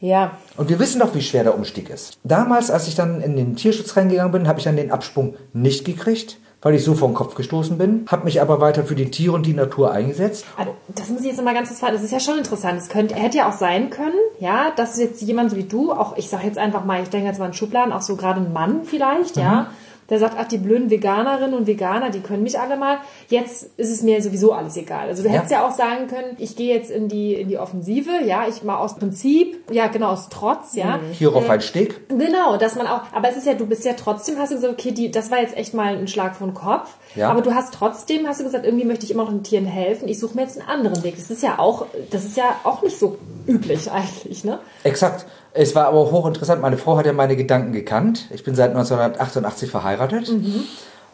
Ja, Und wir wissen doch, wie schwer der Umstieg ist. Damals, als ich dann in den Tierschutz reingegangen bin, habe ich dann den Absprung nicht gekriegt, weil ich so vor den Kopf gestoßen bin. Habe mich aber weiter für die Tiere und die Natur eingesetzt. Also, Das muss ich jetzt noch mal ganz kurz fragen. Das ist ja schon interessant. Es könnte, hätte ja auch sein können, ja, dass jetzt jemand so wie du, auch ich sage jetzt einfach mal, ich denke jetzt mal an Schubladen, auch so gerade ein Mann vielleicht, ja, der sagt, ach, die blöden Veganerinnen und Veganer, die können mich alle mal. Jetzt ist es mir sowieso alles egal. Also du hättest ja auch sagen können, ich gehe jetzt in die, in die Offensive, ja, ich mal aus Prinzip, ja, genau, aus Trotz, ja. Hierauf ein Steg. Genau, dass man auch, aber es ist ja, du bist ja trotzdem, hast du gesagt, okay, die, das war jetzt echt mal ein Schlag von Kopf. Ja. Aber du hast trotzdem, hast du gesagt, irgendwie möchte ich immer noch den Tieren helfen. Ich suche mir jetzt einen anderen Weg. Das ist ja auch, das ist ja auch nicht so üblich [LAUGHS] eigentlich, ne? Exakt. Es war aber hochinteressant. Meine Frau hat ja meine Gedanken gekannt. Ich bin seit 1988 verheiratet.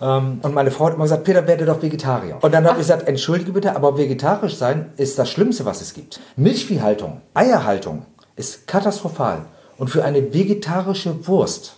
Ähm, Und meine Frau hat immer gesagt, Peter, werde doch Vegetarier. Und dann habe ich gesagt, entschuldige bitte, aber vegetarisch sein ist das Schlimmste, was es gibt. Milchviehhaltung, Eierhaltung ist katastrophal. Und für eine vegetarische Wurst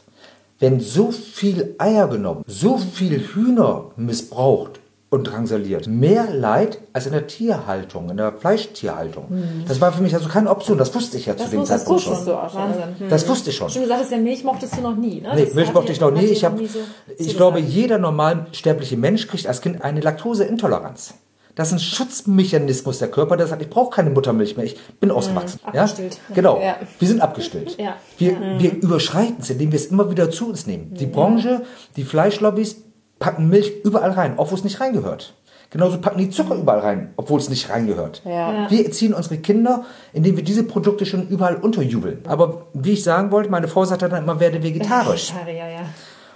werden so viel Eier genommen, so viel Hühner missbraucht und drangsaliert. Mehr Leid als in der Tierhaltung, in der Fleischtierhaltung. Das war für mich also keine Option. Das wusste ich ja zu Das dem wusstest Zeitpunkt du schon. schon. du auch. Wahnsinn. Das wusste ich schon. Schon gesagt, hast ja Milch mochtest du noch nie, ne? Nee, Das Milch mochte ich noch nie. Ich, hab, nie so ich glaube, jeder normalsterbliche Mensch kriegt als Kind eine Laktoseintoleranz. Das ist ein Schutzmechanismus der Körper, der sagt, ich brauche keine Muttermilch mehr, ich bin ausgewachsen. ja? Mhm. abgestillt. Genau, Ja. wir sind abgestillt. Ja. Wir, wir überschreiten es, indem wir es immer wieder zu uns nehmen. Die Branche, die Fleischlobbys packen Milch überall rein, auch wo es nicht reingehört. Genauso packen die Zucker überall rein, obwohl es nicht reingehört. Ja. Wir erziehen unsere Kinder, indem wir diese Produkte schon überall unterjubeln. Aber wie ich sagen wollte, meine Frau sagt dann immer, werde [LAUGHS] vegetarisch. Vegetarier, ja.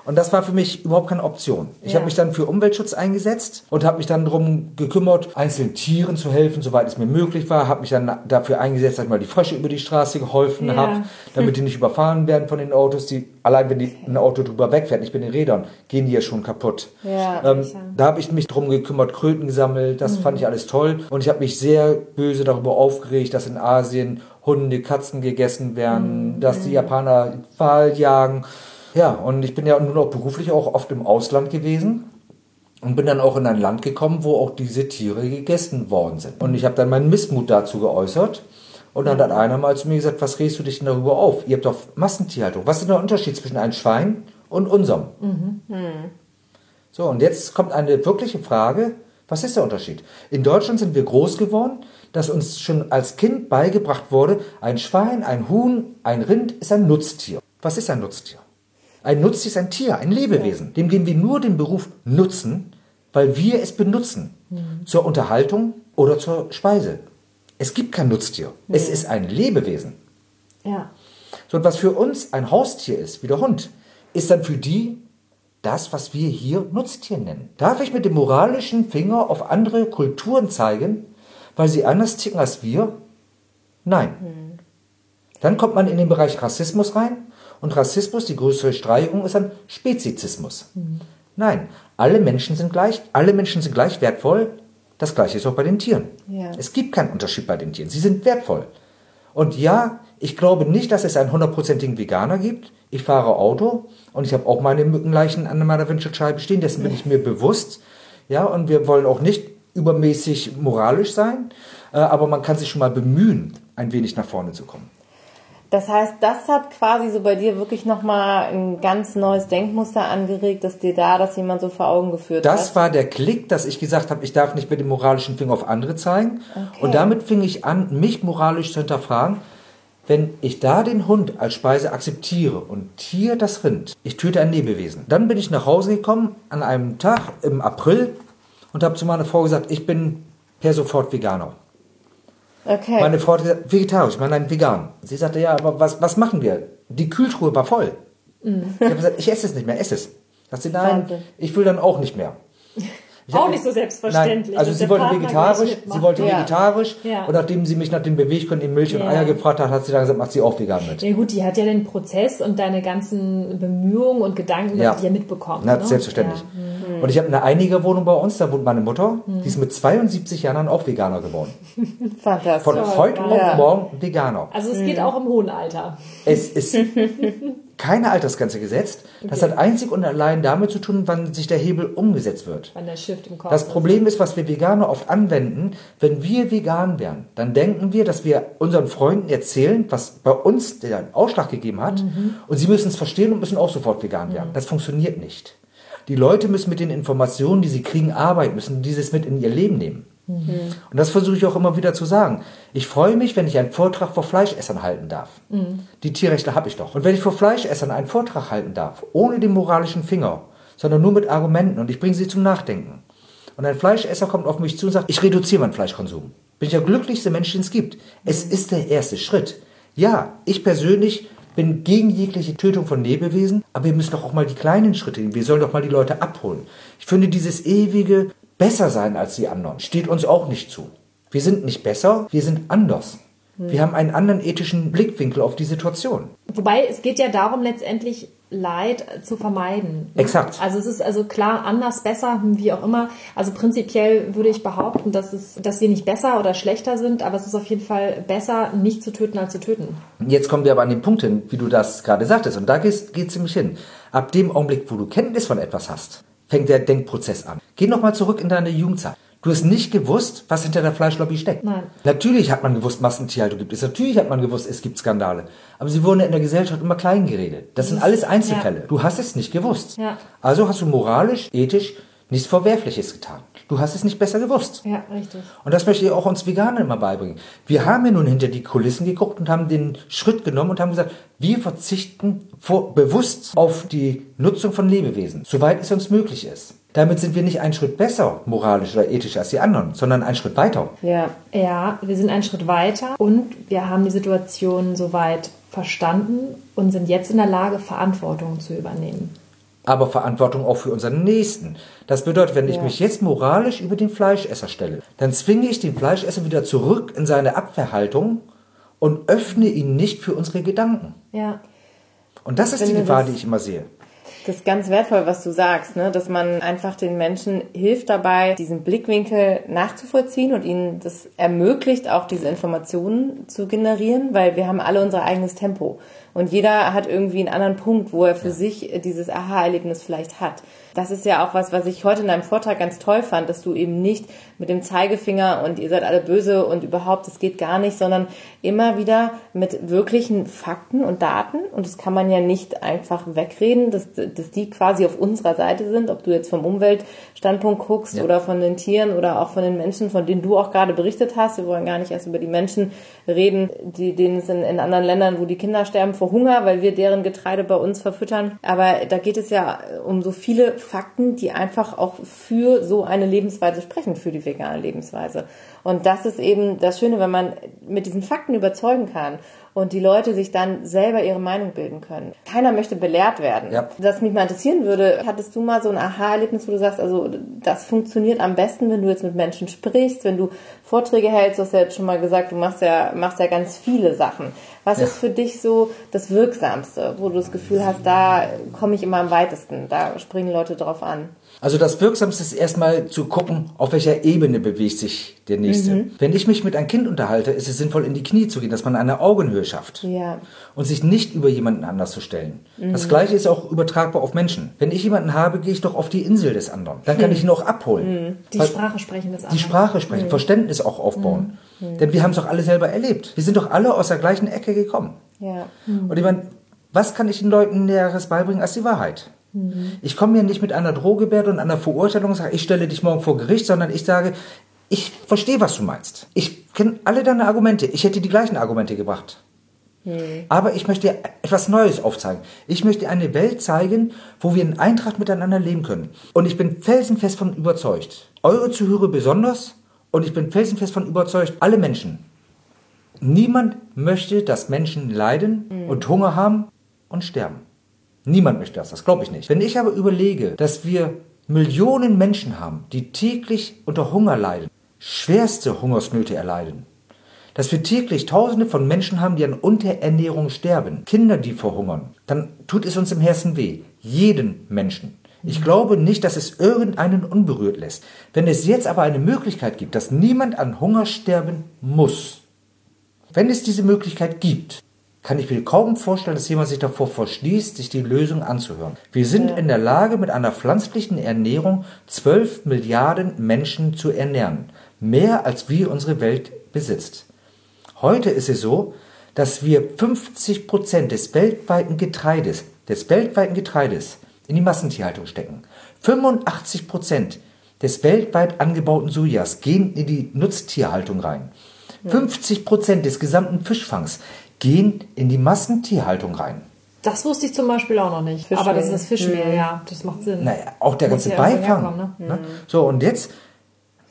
Und das war für mich überhaupt keine Option. Ich Ja. habe mich dann für Umweltschutz eingesetzt und habe mich dann darum gekümmert, einzelnen Tieren zu helfen, soweit es mir möglich war. Habe mich dann dafür eingesetzt, dass ich mal die Frösche über die Straße geholfen Ja. habe, damit die nicht überfahren werden von den Autos. Die, allein wenn die, ein Auto drüber wegfährt, nicht mit den Rädern, gehen die ja schon kaputt. Ja. Ähm, da habe ich mich drum gekümmert, Kröten gesammelt, das fand ich alles toll. Und ich habe mich sehr böse darüber aufgeregt, dass in Asien Hunde, Katzen gegessen werden, dass die Japaner Wal jagen. Ja, und ich bin ja nun auch beruflich auch oft im Ausland gewesen und bin dann auch in ein Land gekommen, wo auch diese Tiere gegessen worden sind. Und ich habe dann meinen Missmut dazu geäußert. Und dann hat einer mal zu mir gesagt, was regst du dich denn darüber auf? Ihr habt doch Massentierhaltung. Was ist denn der Unterschied zwischen einem Schwein und unserem? So, und jetzt kommt eine wirkliche Frage. Was ist der Unterschied? In Deutschland sind wir groß geworden, dass uns schon als Kind beigebracht wurde, ein Schwein, ein Huhn, ein Rind ist ein Nutztier. Was ist ein Nutztier? Ein Nutztier ist ein Tier, ein Lebewesen. Dem geben wir nur den Beruf Nutzen, weil wir es benutzen. Zur Unterhaltung oder zur Speise. Es gibt kein Nutztier. Es ist ein Lebewesen. Ja. So, und was für uns ein Haustier ist, wie der Hund, ist dann für die das, was wir hier Nutztier nennen. Darf ich mit dem moralischen Finger auf andere Kulturen zeigen, weil sie anders ticken als wir? Nein. Dann kommt man in den Bereich Rassismus rein und Rassismus, die größere Streichung, ist dann Spezizismus. Nein, alle Menschen sind gleich, alle Menschen sind gleich wertvoll. Das gleiche ist auch bei den Tieren. Ja. Es gibt keinen Unterschied bei den Tieren. Sie sind wertvoll. Und ja, ich glaube nicht, dass es einen hundertprozentigen Veganer gibt. Ich fahre Auto und ich habe auch meine Mückenleichen an meiner Windschutzscheibe stehen. Dessen bin ich mir bewusst. Ja, und wir wollen auch nicht übermäßig moralisch sein. Äh, Aber man kann sich schon mal bemühen, ein wenig nach vorne zu kommen. Das heißt, das hat quasi so bei dir wirklich nochmal ein ganz neues Denkmuster angeregt, dass dir da das jemand so vor Augen geführt Das hat. war der Klick, dass ich gesagt habe, ich darf nicht mit dem moralischen Finger auf andere zeigen. Und damit fing ich an, mich moralisch zu hinterfragen. Wenn ich da den Hund als Speise akzeptiere und Tier das Rind, ich töte ein Lebewesen. Dann bin ich nach Hause gekommen an einem Tag im April und habe zu meiner Frau gesagt, ich bin per sofort Veganer. Okay. Meine Frau hat gesagt, vegetarisch, ich meine, nein, vegan. Sie sagte, ja, aber was, was machen wir? Die Kühltruhe war voll. Ich habe gesagt, ich esse es nicht mehr, esse es. Sagt sie, nein, Wahnsinn. ich will dann auch nicht mehr. [LAUGHS] Ich Auch hab- nicht so selbstverständlich, Nein, also sie wollte Partner vegetarisch, gleich mitmacht. sie wollte vegetarisch Ja. und nachdem sie mich nach dem Beweggrund in Milch und. Eier gefragt hat, hat sie dann gesagt, macht sie auch vegan mit. Ja gut, die hat ja den Prozess und deine ganzen Bemühungen und Gedanken, Ja. hat die ja mitbekommen. Na, ne? selbstverständlich. Ja. Mhm. Und ich habe eine Einigerwohnung bei uns, da wohnt meine Mutter, die ist mit 72 Jahren auch Veganer geworden. [LAUGHS] Fantastisch. Von heute auf morgen Veganer. Also es geht auch im hohen Alter. Es ist [LAUGHS] keine Altersgrenze gesetzt. Das hat einzig und allein damit zu tun, wann sich der Hebel umgesetzt wird. Wenn der Shift im Kopf Das. Problem ist, was wir Veganer oft anwenden, wenn wir vegan wären, dann denken wir, dass wir unseren Freunden erzählen, was bei uns den Ausschlag gegeben hat, und sie müssen es verstehen und müssen auch sofort vegan werden. Das funktioniert nicht. Die Leute müssen mit den Informationen, die sie kriegen, arbeiten, müssen dieses mit in ihr Leben nehmen. Und das versuche ich auch immer wieder zu sagen. Ich freue mich, wenn ich einen Vortrag vor Fleischessern halten darf. Die Tierrechte habe ich doch. Und wenn ich vor Fleischessern einen Vortrag halten darf, ohne den moralischen Finger, sondern nur mit Argumenten und ich bringe sie zum Nachdenken. Und ein Fleischesser kommt auf mich zu und sagt, ich reduziere meinen Fleischkonsum. Bin ich der glücklichste Mensch, den es gibt. Es ist der erste Schritt. Ja, ich persönlich bin gegen jegliche Tötung von Lebewesen, aber wir müssen doch auch mal die kleinen Schritte gehen. Wir sollen doch mal die Leute abholen. Ich finde dieses ewige besser sein als die anderen steht uns auch nicht zu. Wir sind nicht besser, wir sind anders. Wir haben einen anderen ethischen Blickwinkel auf die Situation. Wobei es geht ja darum, letztendlich Leid zu vermeiden. ne? Exakt. Also es ist also klar anders, besser, hm, wie auch immer. Also prinzipiell würde ich behaupten, dass es, dass wir nicht besser oder schlechter sind, aber es ist auf jeden Fall besser, nicht zu töten als zu töten. Jetzt kommen wir aber an den Punkt hin, wie du das gerade sagtest, und da geht es nämlich hin. Ab dem Augenblick, wo du Kenntnis von etwas hast, fängt der Denkprozess an. Geh nochmal zurück in deine Jugendzeit. Du hast nicht gewusst, was hinter der Fleischlobby steckt. Nein. Natürlich hat man gewusst, Massentierhaltung gibt es. Natürlich hat man gewusst, es gibt Skandale. Aber sie wurden in der Gesellschaft immer klein geredet. Das sind alles Einzelfälle. Du hast es nicht gewusst. Ja. Also hast du moralisch, ethisch nichts Verwerfliches getan. Du hast es nicht besser gewusst. Ja, richtig. Und das möchte ich auch uns Veganer immer beibringen. Wir haben ja nun hinter die Kulissen geguckt und haben den Schritt genommen und haben gesagt, wir verzichten vor, bewusst auf die Nutzung von Lebewesen, soweit es uns möglich ist. Damit sind wir nicht einen Schritt besser, moralisch oder ethisch als die anderen, sondern einen Schritt weiter. Ja. Ja, wir sind einen Schritt weiter und wir haben die Situation soweit verstanden und sind jetzt in der Lage, Verantwortung zu übernehmen. Aber Verantwortung auch für unseren Nächsten. Das bedeutet, wenn ich Ja. mich jetzt moralisch über den Fleischesser stelle, dann zwinge ich den Fleischesser wieder zurück in seine Abwehrhaltung und öffne ihn nicht für unsere Gedanken. Ja. Und das ist die Gefahr, die ich immer sehe. Das ist ganz wertvoll, was du sagst, ne? dass man einfach den Menschen hilft dabei, diesen Blickwinkel nachzuvollziehen und ihnen das ermöglicht, auch diese Informationen zu generieren, weil wir haben alle unser eigenes Tempo. Und jeder hat irgendwie einen anderen Punkt, wo er für sich dieses Aha-Erlebnis vielleicht hat. Das ist ja auch was, was ich heute in deinem Vortrag ganz toll fand, dass du eben nicht mit dem Zeigefinger und ihr seid alle böse und überhaupt, das geht gar nicht, sondern immer wieder mit wirklichen Fakten und Daten. Und das kann man ja nicht einfach wegreden, dass, dass die quasi auf unserer Seite sind, ob du jetzt vom Umweltstandpunkt guckst Ja. oder von den Tieren oder auch von den Menschen, von denen du auch gerade berichtet hast. Wir wollen gar nicht erst über die Menschen reden, die, denen es in, in anderen Ländern, wo die Kinder sterben vor Hunger, weil wir deren Getreide bei uns verfüttern. Aber da geht es ja um so viele Fakten, die einfach auch für so eine Lebensweise sprechen, für die vegane Lebensweise. Und das ist eben das Schöne, wenn man mit diesen Fakten überzeugen kann und die Leute sich dann selber ihre Meinung bilden können. Keiner möchte belehrt werden. Ja. Das mich mal interessieren würde, hattest du mal so ein Aha-Erlebnis, wo du sagst, also das funktioniert am besten, wenn du jetzt mit Menschen sprichst, wenn du Vorträge hältst, du hast ja jetzt schon mal gesagt, du machst ja, machst ja ganz viele Sachen. Was Ja. ist für dich so das Wirksamste, wo du das Gefühl hast, da komme ich immer am weitesten, da springen Leute drauf an? Also das Wirksamste ist erstmal zu gucken, auf welcher Ebene bewegt sich der Nächste. Wenn ich mich mit einem Kind unterhalte, ist es sinnvoll, in die Knie zu gehen, dass man eine Augenhöhe schafft. Ja. Und sich nicht über jemanden anders zu stellen. Das gleiche ist auch übertragbar auf Menschen. Wenn ich jemanden habe, gehe ich doch auf die Insel des anderen. Dann kann ich ihn auch abholen. Die Weil- Sprache sprechen des die anderen. Sprache sprechen, Verständnis auch aufbauen. Denn wir haben es doch alle selber erlebt. Wir sind doch alle aus der gleichen Ecke gekommen. Ja. Und ich meine, was kann ich den Leuten Näheres beibringen als die Wahrheit? Ich komme ja nicht mit einer Drohgebärde und einer Verurteilung und sage, ich stelle dich morgen vor Gericht, sondern ich sage, ich verstehe, was du meinst. Ich kenne alle deine Argumente. Ich hätte die gleichen Argumente gebracht. Aber ich möchte etwas Neues aufzeigen. Ich möchte eine Welt zeigen, wo wir in Eintracht miteinander leben können. Und ich bin felsenfest von überzeugt. Eure Zuhörer besonders. Und ich bin felsenfest von überzeugt, alle Menschen Niemand möchte, dass Menschen leiden und Hunger haben und sterben. Niemand möchte das, das glaube ich nicht. Wenn ich aber überlege, dass wir Millionen Menschen haben, die täglich unter Hunger leiden, schwerste Hungersnöte erleiden, dass wir täglich Tausende von Menschen haben, die an Unterernährung sterben, Kinder, die verhungern, dann tut es uns im Herzen weh. Jeden Menschen. Ich glaube nicht, dass es irgendeinen unberührt lässt. Wenn es jetzt aber eine Möglichkeit gibt, dass niemand an Hunger sterben muss, wenn es diese Möglichkeit gibt, kann ich mir kaum vorstellen, dass jemand sich davor verschließt, sich die Lösung anzuhören. Wir sind in der Lage, mit einer pflanzlichen Ernährung 12 Milliarden Menschen zu ernähren. Mehr als wie unsere Welt besitzt. Heute ist es so, dass wir 50 Prozent des weltweiten Getreides, des weltweiten Getreides in die Massentierhaltung stecken. 85 Prozent des weltweit angebauten Sojas gehen in die Nutztierhaltung rein. 50 Prozent des gesamten Fischfangs gehen in die Massentierhaltung rein. Das wusste ich zum Beispiel auch noch nicht. Fischmehl. Aber das ist das Fischmehl, ja. Das macht Sinn. Naja, auch der ganze Beifang. ne? ne? So, und jetzt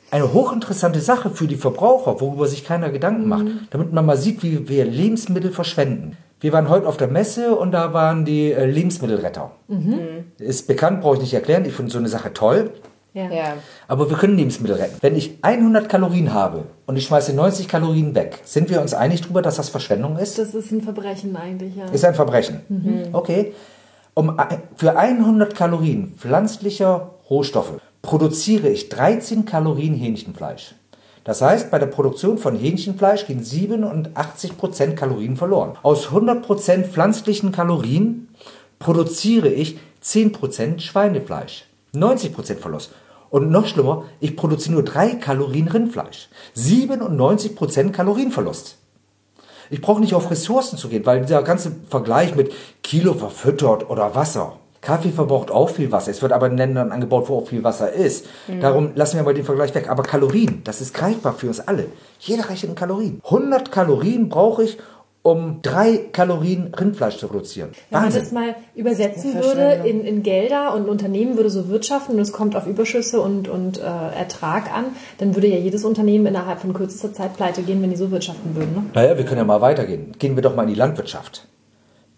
eine hochinteressante Sache für die Verbraucher, worüber sich keiner Gedanken macht, damit man mal sieht, wie wir Lebensmittel verschwenden. Wir waren heute auf der Messe und da waren die äh, Lebensmittelretter. Ist bekannt, brauche ich nicht erklären. Ich finde so eine Sache toll. Ja. Ja. Aber wir können Lebensmittel retten. Wenn ich 100 Kalorien habe und ich schmeiße 90 Kalorien weg, sind wir uns einig darüber, dass das Verschwendung ist? Das ist ein Verbrechen eigentlich, ja. Ist ein Verbrechen. Okay. Um, für 100 Kalorien pflanzlicher Rohstoffe produziere ich 13 Kalorien Hähnchenfleisch. Das heißt, bei der Produktion von Hähnchenfleisch gehen 87% Kalorien verloren. Aus 100% pflanzlichen Kalorien produziere ich 10% Schweinefleisch. 90% Verlust. Und noch schlimmer, ich produziere nur 3 Kalorien Rindfleisch. 97% Kalorienverlust. Ich brauche nicht auf Ressourcen zu gehen, weil dieser ganze Vergleich mit Kilo verfüttert oder Wasser. Kaffee verbraucht auch viel Wasser. Es wird aber in Ländern angebaut, wo auch viel Wasser ist. Darum lassen wir mal den Vergleich weg. Aber Kalorien, das ist greifbar für uns alle. Jeder rechnet in Kalorien. 100 Kalorien brauche ich, um drei Kalorien Rindfleisch zu produzieren. Wenn man das mal übersetzen Ja, würde in, in Gelder und ein Unternehmen würde so wirtschaften und es kommt auf Überschüsse und, und äh, Ertrag an, dann würde ja jedes Unternehmen innerhalb von kürzester Zeit pleite gehen, wenn die so wirtschaften würden. Ne? Naja, wir können ja mal weitergehen. Gehen wir doch mal in die Landwirtschaft.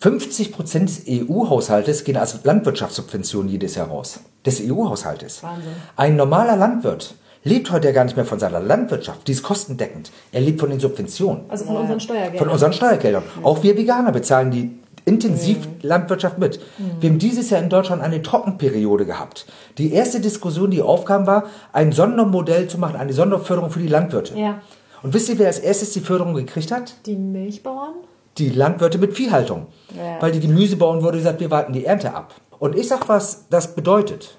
50 Prozent des EU-Haushaltes gehen als Landwirtschaftssubventionen jedes Jahr raus. Des EU-Haushaltes. Wahnsinn. Ein normaler Landwirt lebt heute ja gar nicht mehr von seiner Landwirtschaft. Die ist kostendeckend. Er lebt von den Subventionen. Also von unseren Steuergeldern. Von unseren Steuergeldern. Auch wir Veganer bezahlen die intensiv Landwirtschaft mit. Wir haben dieses Jahr in Deutschland eine Trockenperiode gehabt. Die erste Diskussion, die aufkam, war, ein Sondermodell zu machen, eine Sonderförderung für die Landwirte. Ja. Und wisst ihr, wer als erstes die Förderung gekriegt hat? Die Milchbauern? die Landwirte mit Viehhaltung. Ja. Weil die Gemüsebauern wurde gesagt, wir warten die Ernte ab. Und ich sag, was das bedeutet.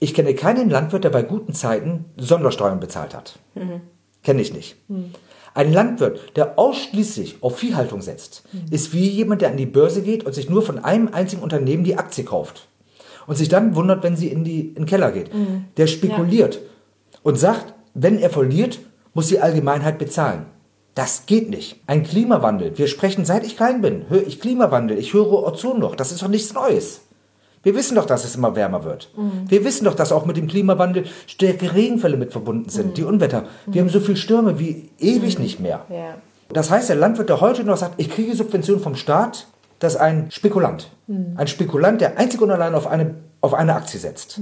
Ich kenne keinen Landwirt, der bei guten Zeiten Sondersteuern bezahlt hat. Kenne ich nicht. Ein Landwirt, der ausschließlich auf Viehhaltung setzt, ist wie jemand, der an die Börse geht und sich nur von einem einzigen Unternehmen die Aktie kauft. Und sich dann wundert, wenn sie in, die, in den Keller geht. Der spekuliert und sagt, wenn er verliert, muss die Allgemeinheit bezahlen. Das geht nicht. Ein Klimawandel. Wir sprechen, seit ich klein bin, höre ich Klimawandel. Ich höre Ozonloch. Das ist doch nichts Neues. Wir wissen doch, dass es immer wärmer wird. Wir wissen doch, dass auch mit dem Klimawandel stärkere Regenfälle mit verbunden sind. Die Unwetter. Wir haben so viel Stürme wie ewig nicht mehr. Ja. Das heißt, der Landwirt, der heute noch sagt, ich kriege Subventionen vom Staat, das ist ein Spekulant. Ein Spekulant, der einzig und allein auf eine, auf eine Aktie setzt.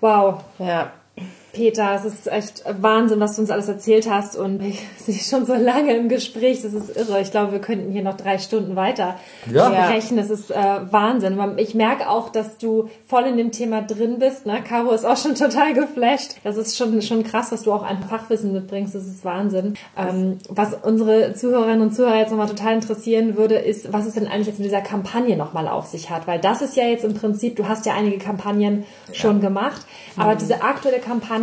Wow. Ja. Peter, es ist echt Wahnsinn, was du uns alles erzählt hast und ich [LAUGHS] sehe schon so lange im Gespräch, das ist irre. Ich glaube, wir könnten hier noch drei Stunden weiter Ja. sprechen. Das ist äh, Wahnsinn. Ich merke auch, dass du voll in dem Thema drin bist. Ne? Caro ist auch schon [LAUGHS] total geflasht. Das ist schon, schon krass, was du auch an Fachwissen mitbringst. Das ist Wahnsinn. Ähm, was unsere Zuhörerinnen und Zuhörer jetzt nochmal total interessieren würde, ist, was es denn eigentlich jetzt mit dieser Kampagne nochmal auf sich hat. Weil das ist ja jetzt im Prinzip, du hast ja einige Kampagnen schon gemacht, aber diese aktuelle Kampagne,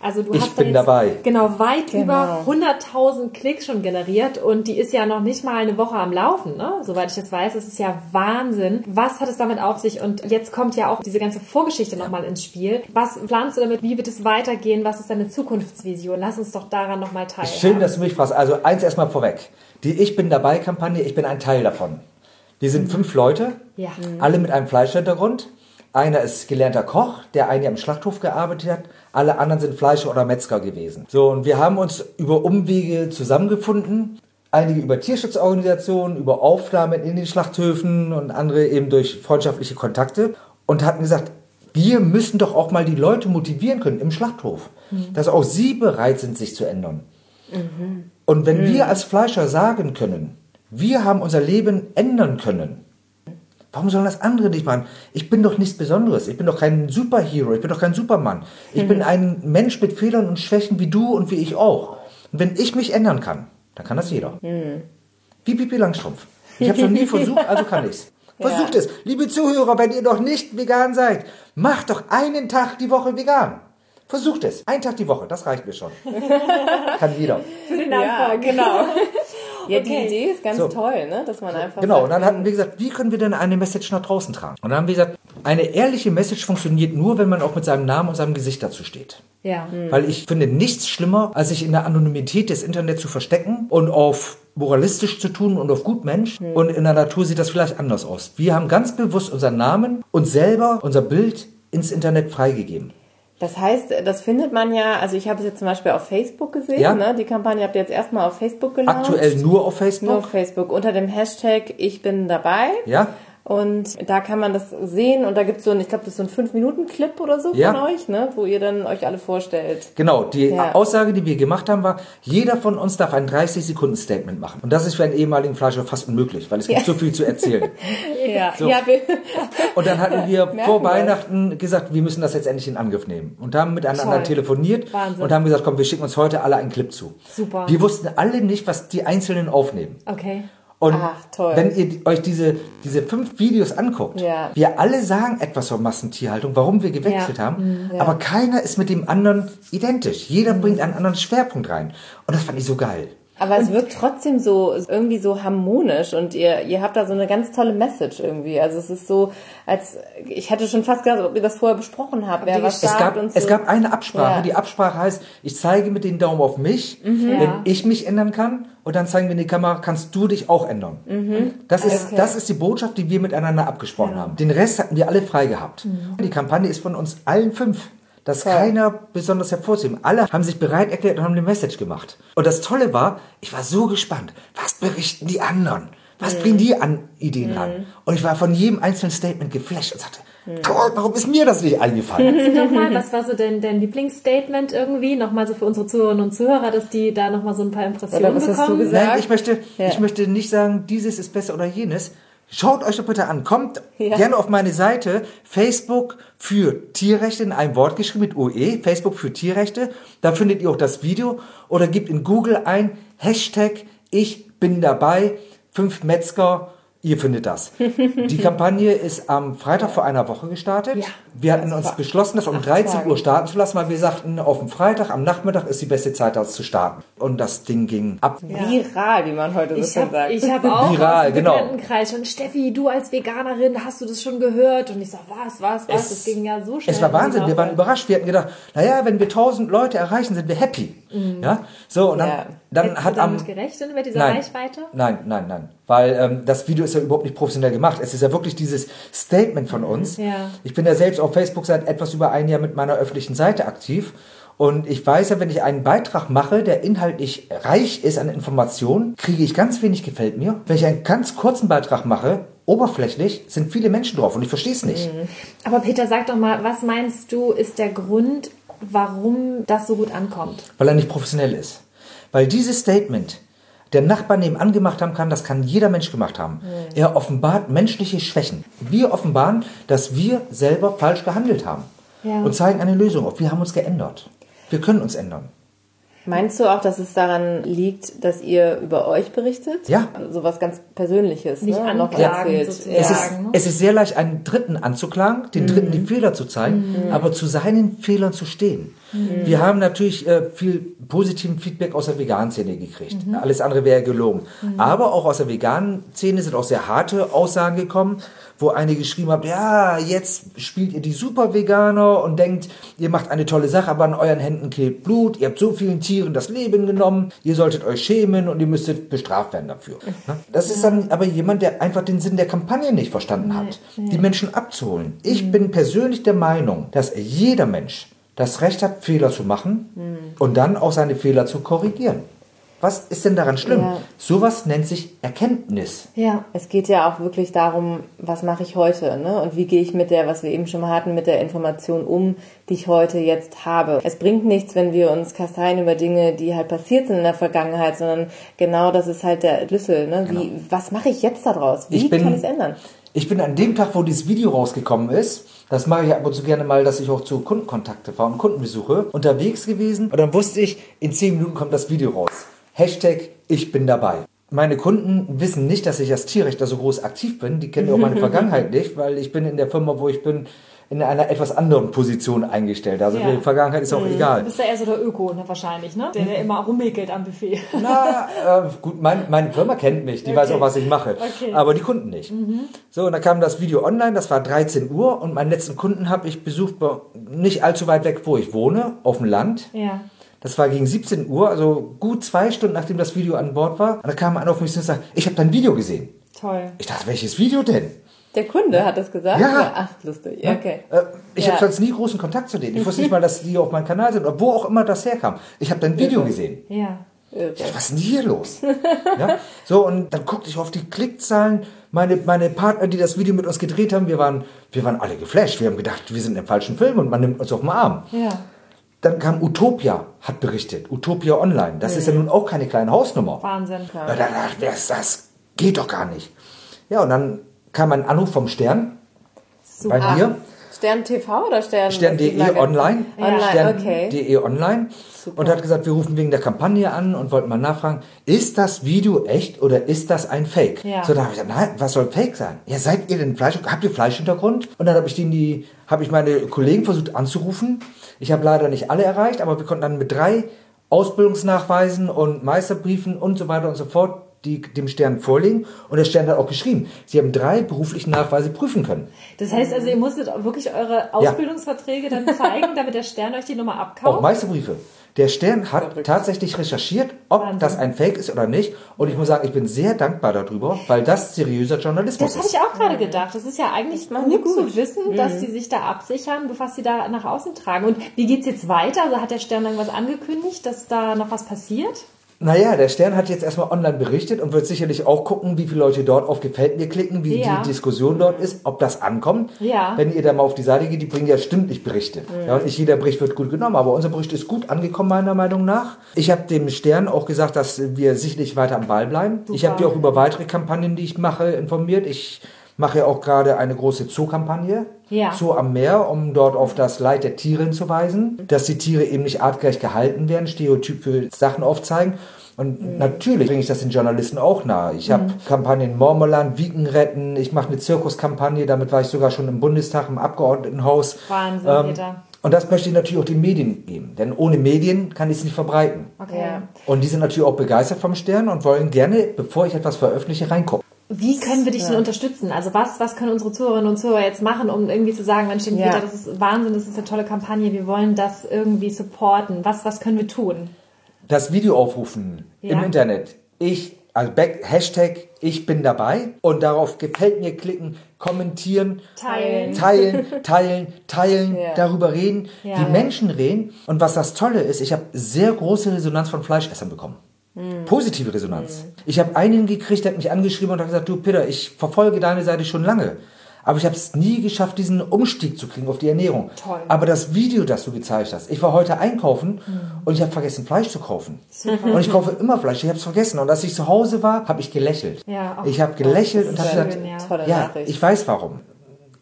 also du Ich hast da bin jetzt, dabei. Genau, weit Genau. über 100.000 Klicks schon generiert und die ist ja noch nicht mal eine Woche am Laufen, ne? Soweit ich das weiß. Das ist ja Wahnsinn. Was hat es damit auf sich? Und jetzt kommt ja auch diese ganze Vorgeschichte nochmal ins Spiel. Was planst du damit? Wie wird es weitergehen? Was ist deine Zukunftsvision? Lass uns doch daran nochmal teilhaben. Schön, dass du mich fragst. Also eins erstmal vorweg. Die Ich bin dabei Kampagne, ich bin ein Teil davon. Wir sind fünf Leute, Ja. alle mit einem Fleischhintergrund. Einer ist gelernter Koch, der ein Jahr im Schlachthof gearbeitet hat. Alle anderen sind Fleischer oder Metzger gewesen. So, und wir haben uns über Umwege zusammengefunden. einige über Tierschutzorganisationen, über Aufnahmen in den Schlachthöfen und andere eben durch freundschaftliche Kontakte und hatten gesagt, wir müssen doch auch mal die Leute motivieren können im Schlachthof, mhm. dass auch sie bereit sind, sich zu ändern. Mhm. Und wenn mhm. wir als Fleischer sagen können, wir haben unser Leben ändern können, warum sollen das andere nicht machen? Ich bin doch nichts Besonderes. Ich bin doch kein Superhero. Ich bin doch kein Supermann. Ich bin mhm. ein Mensch mit Fehlern und Schwächen wie du und wie ich auch. Und wenn ich mich ändern kann, dann kann das jeder. Mhm. Wie Pipi Langstrumpf. Ich habe es noch nie [LAUGHS] versucht, also kann ich's. Versucht ja. es. Liebe Zuhörer, wenn ihr noch nicht vegan seid, macht doch einen Tag die Woche vegan. Versucht es. Einen Tag die Woche, das reicht mir schon. [LAUGHS] Kann jeder. Für den Anfang. Ja, genau. [LAUGHS] Ja, okay. die Idee ist ganz so. toll, ne? dass man einfach. Genau, sagt, und dann hatten wir gesagt, wie können wir denn eine Message nach draußen tragen? Und dann haben wir gesagt, eine ehrliche Message funktioniert nur, wenn man auch mit seinem Namen und seinem Gesicht dazu steht. Ja. Mhm. Weil ich finde nichts schlimmer, als sich in der Anonymität des Internets zu verstecken und auf moralistisch zu tun und auf Gutmensch. Mhm. Und in der Natur sieht das vielleicht anders aus. Wir haben ganz bewusst unseren Namen und selber unser Bild ins Internet freigegeben. Das heißt, das findet man ja, also ich habe es jetzt zum Beispiel auf Facebook gesehen, ja. ne? die Kampagne habt ihr jetzt erstmal auf Facebook gelauncht. Aktuell nur auf Facebook? Nur auf Facebook, unter dem Hashtag Ich bin dabei. Ja. Und da kann man das sehen und da gibt es so ein, ich glaube, das ist so ein 5-Minuten-Clip oder so ja. von euch, ne? wo ihr dann euch alle vorstellt. Genau, die ja. Aussage, die wir gemacht haben, war, jeder von uns darf ein 30-Sekunden-Statement machen. Und das ist für einen ehemaligen Fleischer fast unmöglich, weil es gibt so viel zu erzählen. [LAUGHS] ja. So. ja [LAUGHS] und dann hatten wir vor Weihnachten gesagt, wir müssen das jetzt endlich in Angriff nehmen. Und haben miteinander Toll. telefoniert Wahnsinn. und haben gesagt, komm, wir schicken uns heute alle einen Clip zu. Super. Wir wussten alle nicht, was die Einzelnen aufnehmen. Okay. Und Ach, wenn ihr euch diese, diese fünf Videos anguckt, ja. wir alle sagen etwas zur Massentierhaltung, warum wir gewechselt ja. haben, mhm. ja. aber keiner ist mit dem anderen identisch. Jeder mhm. bringt einen anderen Schwerpunkt rein. Und das fand ich so geil. Aber es wirkt trotzdem so irgendwie so harmonisch und ihr ihr habt da so eine ganz tolle Message irgendwie. Also es ist so, als ich hätte schon fast gedacht, ob ihr das vorher besprochen habt, wer was es gab, und so. Es gab eine Absprache. Ja. Die Absprache heißt, ich zeige mit den Daumen auf mich, mhm. wenn ja. ich mich ändern kann, und dann zeigen wir in die Kamera, kannst du dich auch ändern. Mhm. Das ist okay. das ist die Botschaft, die wir miteinander abgesprochen ja. haben. Den Rest hatten wir alle frei gehabt. Mhm. Die Kampagne ist von uns allen fünf das ja. keiner besonders hervorzuheben. Alle haben sich bereit erklärt und haben eine Message gemacht. Und das Tolle war, ich war so gespannt. Was berichten die anderen? Was mhm. bringen die an Ideen mhm. an? Und ich war von jedem einzelnen Statement geflasht und sagte, mhm. toll, warum ist mir das nicht eingefallen? nochmal, was war so dein, dein Lieblingsstatement irgendwie? Nochmal so für unsere Zuhörerinnen und Zuhörer, dass die da nochmal so ein paar Impressionen oder was bekommen? Hast du gesagt? Nein, ich möchte, ja. ich möchte nicht sagen, dieses ist besser oder jenes, Schaut euch doch bitte an. Kommt ja. gerne auf meine Seite Facebook für Tierrechte in einem Wort geschrieben mit UE. Facebook für Tierrechte. Da findet ihr auch das Video. Oder gebt in Google ein Hashtag Ich bin dabei. Fünf Metzger Ihr findet das. Die [LAUGHS] Kampagne ist am Freitag vor einer Woche gestartet. Ja, wir hatten uns beschlossen, das um 13 Tage. Uhr starten zu lassen, weil wir sagten, auf dem Freitag, am Nachmittag ist die beste Zeit, das zu starten. Und das Ding ging ab. Ja. Viral, wie man heute so ich schön sagt. Ich habe auch Viral, aus dem genau. Bekanntenkreis schon, Steffi, du als Veganerin, hast du das schon gehört? Und ich sag, was, was, was? Es, das ging ja so schnell. Es war Wahnsinn, wir waren überrascht. Wir hatten gedacht, naja, wenn wir 1000 Leute erreichen, sind wir happy. Mhm. Ja, so, und dann, ja. dann hat du damit am, gerechnet mit dieser nein, Reichweite? Nein, nein, nein. Weil ähm, das Video ist ja überhaupt nicht professionell gemacht. Es ist ja wirklich dieses Statement von uns. Ja. Ich bin ja selbst auf Facebook seit etwas über ein Jahr mit meiner öffentlichen Seite aktiv. Und ich weiß ja, wenn ich einen Beitrag mache, der inhaltlich reich ist an Informationen, kriege ich ganz wenig gefällt mir. Wenn ich einen ganz kurzen Beitrag mache, oberflächlich, sind viele Menschen drauf und ich verstehe es nicht. Mhm. Aber Peter, sag doch mal, was meinst du, ist der Grund, warum das so gut ankommt? Weil er nicht professionell ist. Weil dieses Statement der Nachbar nebenan gemacht haben kann, das kann jeder Mensch gemacht haben. Mhm. Er offenbart menschliche Schwächen. Wir offenbaren, dass wir selber falsch gehandelt haben. Ja. Und zeigen eine Lösung auf. Wir haben uns geändert. Wir können uns ändern. Meinst du auch, dass es daran liegt, dass ihr über euch berichtet? Ja. So was ganz Persönliches, Nicht ne? anklagen, ja. es, ist, es ist sehr leicht, einen Dritten anzuklagen, den mhm. Dritten die Fehler zu zeigen, mhm. aber zu seinen Fehlern zu stehen. Mhm. Wir haben natürlich äh, viel positiven Feedback aus der veganen Szene gekriegt. Mhm. Alles andere wäre gelogen. Mhm. Aber auch aus der veganen Szene sind auch sehr harte Aussagen gekommen wo eine geschrieben hat, ja, jetzt spielt ihr die Super-Veganer und denkt, ihr macht eine tolle Sache, aber an euren Händen klebt Blut, ihr habt so vielen Tieren das Leben genommen, ihr solltet euch schämen und ihr müsstet bestraft werden dafür. Das ist dann aber jemand, der einfach den Sinn der Kampagne nicht verstanden hat, die Menschen abzuholen. Ich mhm. bin persönlich der Meinung, dass jeder Mensch das Recht hat, Fehler zu machen mhm. und dann auch seine Fehler zu korrigieren. Was ist denn daran schlimm? Ja. Sowas nennt sich Erkenntnis. Ja, es geht ja auch wirklich darum, was mache ich heute, ne? Und wie gehe ich mit der, was wir eben schon mal hatten, mit der Information um, die ich heute jetzt habe. Es bringt nichts, wenn wir uns kasteien über Dinge, die halt passiert sind in der Vergangenheit, sondern genau das ist halt der Schlüssel, ne? Wie, genau. was mache ich jetzt daraus? Wie bin, kann ich es ändern? Ich bin an dem Tag, wo dieses Video rausgekommen ist, das mache ich ab und zu gerne mal, dass ich auch zu Kundenkontakte fahre und Kundenbesuche unterwegs gewesen. Und dann wusste ich, in zehn Minuten kommt das Video raus. Hashtag ich bin dabei. Meine Kunden wissen nicht, dass ich als Tierrechter so groß aktiv bin. Die kennen auch meine [LAUGHS] Vergangenheit nicht, weil ich bin in der Firma, wo ich bin, in einer etwas anderen Position eingestellt. Also ja. die Vergangenheit ist auch mhm. egal. Du bist ja eher so der Öko ne, wahrscheinlich, ne? Der, der immer rummäkelt am Buffet. Na, äh, gut, mein, meine Firma kennt mich, die okay. weiß auch, was ich mache. Okay. Aber die Kunden nicht. Mhm. So, und dann kam das Video online, das war 13 Uhr und meinen letzten Kunden habe ich besucht, nicht allzu weit weg, wo ich wohne, auf dem Land. Ja. Das war gegen 17 Uhr, also gut zwei Stunden nachdem das Video an Bord war. Und da kam einer auf mich und sagte, ich habe dein Video gesehen. Toll. Ich dachte, welches Video denn? Der Kunde hat das gesagt? Ja. Ach, lustig. Okay. Äh, ich ja. habe sonst nie großen Kontakt zu denen. Ich wusste nicht mal, dass die auf meinem Kanal sind oder wo auch immer das herkam. Ich habe dein Video gesehen. Ja. Ja, was ist denn hier los? ja? So, und dann guckte ich auf die Klickzahlen. Meine, meine Partner, die das Video mit uns gedreht haben, wir waren, wir waren alle geflasht. Wir haben gedacht, wir sind im falschen Film und man nimmt uns auf den Arm. Ja. Dann kam Utopia, hat berichtet. Utopia Online. Das mhm. ist ja nun auch keine kleine Hausnummer. Wahnsinn, klar. Da dachte ich, das geht doch gar nicht. Ja, und dann kam ein Anruf vom Stern Super. bei mir. Stern TV oder Stern? Stern.de online. Online, Stern.de okay. online. Super. Und hat gesagt, wir rufen wegen der Kampagne an und wollten mal nachfragen, ist das Video echt oder ist das ein Fake? Ja. So, da habe ich gesagt, nein, was soll Fake sein? Ja, seid ihr denn Fleisch? Habt ihr Fleischhintergrund? Und dann habe ich den die, habe ich meine Kollegen versucht anzurufen. Ich habe leider nicht alle erreicht, aber wir konnten dann mit drei Ausbildungsnachweisen und Meisterbriefen und so weiter und so fort die dem Stern vorlegen und der Stern hat auch geschrieben, sie haben drei beruflichen Nachweise prüfen können. Das heißt also, ihr musstet wirklich eure Ausbildungsverträge ja. dann zeigen, damit der Stern euch die Nummer abkauft? Auch Meisterbriefe. Der Stern hat Verrückt. tatsächlich recherchiert, ob Wahnsinn. das ein Fake ist oder nicht. Und ich muss sagen, ich bin sehr dankbar darüber, weil das seriöser Journalismus das ist. Das habe ich auch gerade gedacht. Das ist ja eigentlich gut, gut, zu wissen, mhm. dass sie sich da absichern, bevor sie da nach außen tragen. Und wie geht es jetzt weiter? Also hat der Stern irgendwas angekündigt, dass da noch was passiert? Naja, der Stern hat jetzt erstmal online berichtet und wird sicherlich auch gucken, wie viele Leute dort auf Gefällt mir klicken, wie ja. die Diskussion dort ist, ob das ankommt. Ja. Wenn ihr da mal auf die Seite geht, die bringen ja stündlich Berichte. Mhm. Ja, und nicht jeder Bericht wird gut genommen, aber unser Bericht ist gut angekommen, meiner Meinung nach. Ich habe dem Stern auch gesagt, dass wir sicherlich weiter am Ball bleiben. Super. Ich habe dir auch über weitere Kampagnen, die ich mache, informiert. Ich mache ja auch gerade eine große Zoo-Kampagne. Ja. Zoo am Meer, um dort auf das Leid der Tiere hinzuweisen, dass die Tiere eben nicht artgerecht gehalten werden, stereotype Sachen aufzeigen. Und mhm. natürlich bringe ich das den Journalisten auch nahe. Ich habe mhm. Kampagnen Mormoland, Wiegen retten, ich mache eine Zirkuskampagne, damit war ich sogar schon im Bundestag, im Abgeordnetenhaus. Wahnsinn, ähm, Peter. Und das möchte ich natürlich auch den Medien geben, denn ohne Medien kann ich es nicht verbreiten. Okay. Und die sind natürlich auch begeistert vom Stern und wollen gerne, bevor ich etwas veröffentliche, reingucken. Wie können wir dich denn unterstützen? Also was, was können unsere Zuhörerinnen und Zuhörer jetzt machen, um irgendwie zu sagen, Mensch, ja. Peter, das ist Wahnsinn, das ist eine tolle Kampagne, wir wollen das irgendwie supporten. Was, was können wir tun? Das Video aufrufen ja. im Internet. Ich, also back, Hashtag ich bin dabei und darauf gefällt mir klicken, kommentieren, teilen, teilen, [LAUGHS] teilen, teilen, ja. darüber reden, die Menschen reden. Und was das Tolle ist, ich habe sehr große Resonanz von Fleischessern bekommen. Mhm. Positive Resonanz. Mhm. Ich habe einen gekriegt, der hat mich angeschrieben und hat gesagt, du Peter, ich verfolge deine Seite schon lange. Aber ich habe es nie geschafft, diesen Umstieg zu kriegen auf die Ernährung. Toll. Aber das Video, das du gezeigt hast, ich war heute einkaufen mhm. und ich habe vergessen, Fleisch zu kaufen. Super. Und ich kaufe immer Fleisch, ich habe es vergessen. Und als ich zu Hause war, habe ich gelächelt. Ja, ich habe gelächelt und habe gesagt, ja, ja ich weiß warum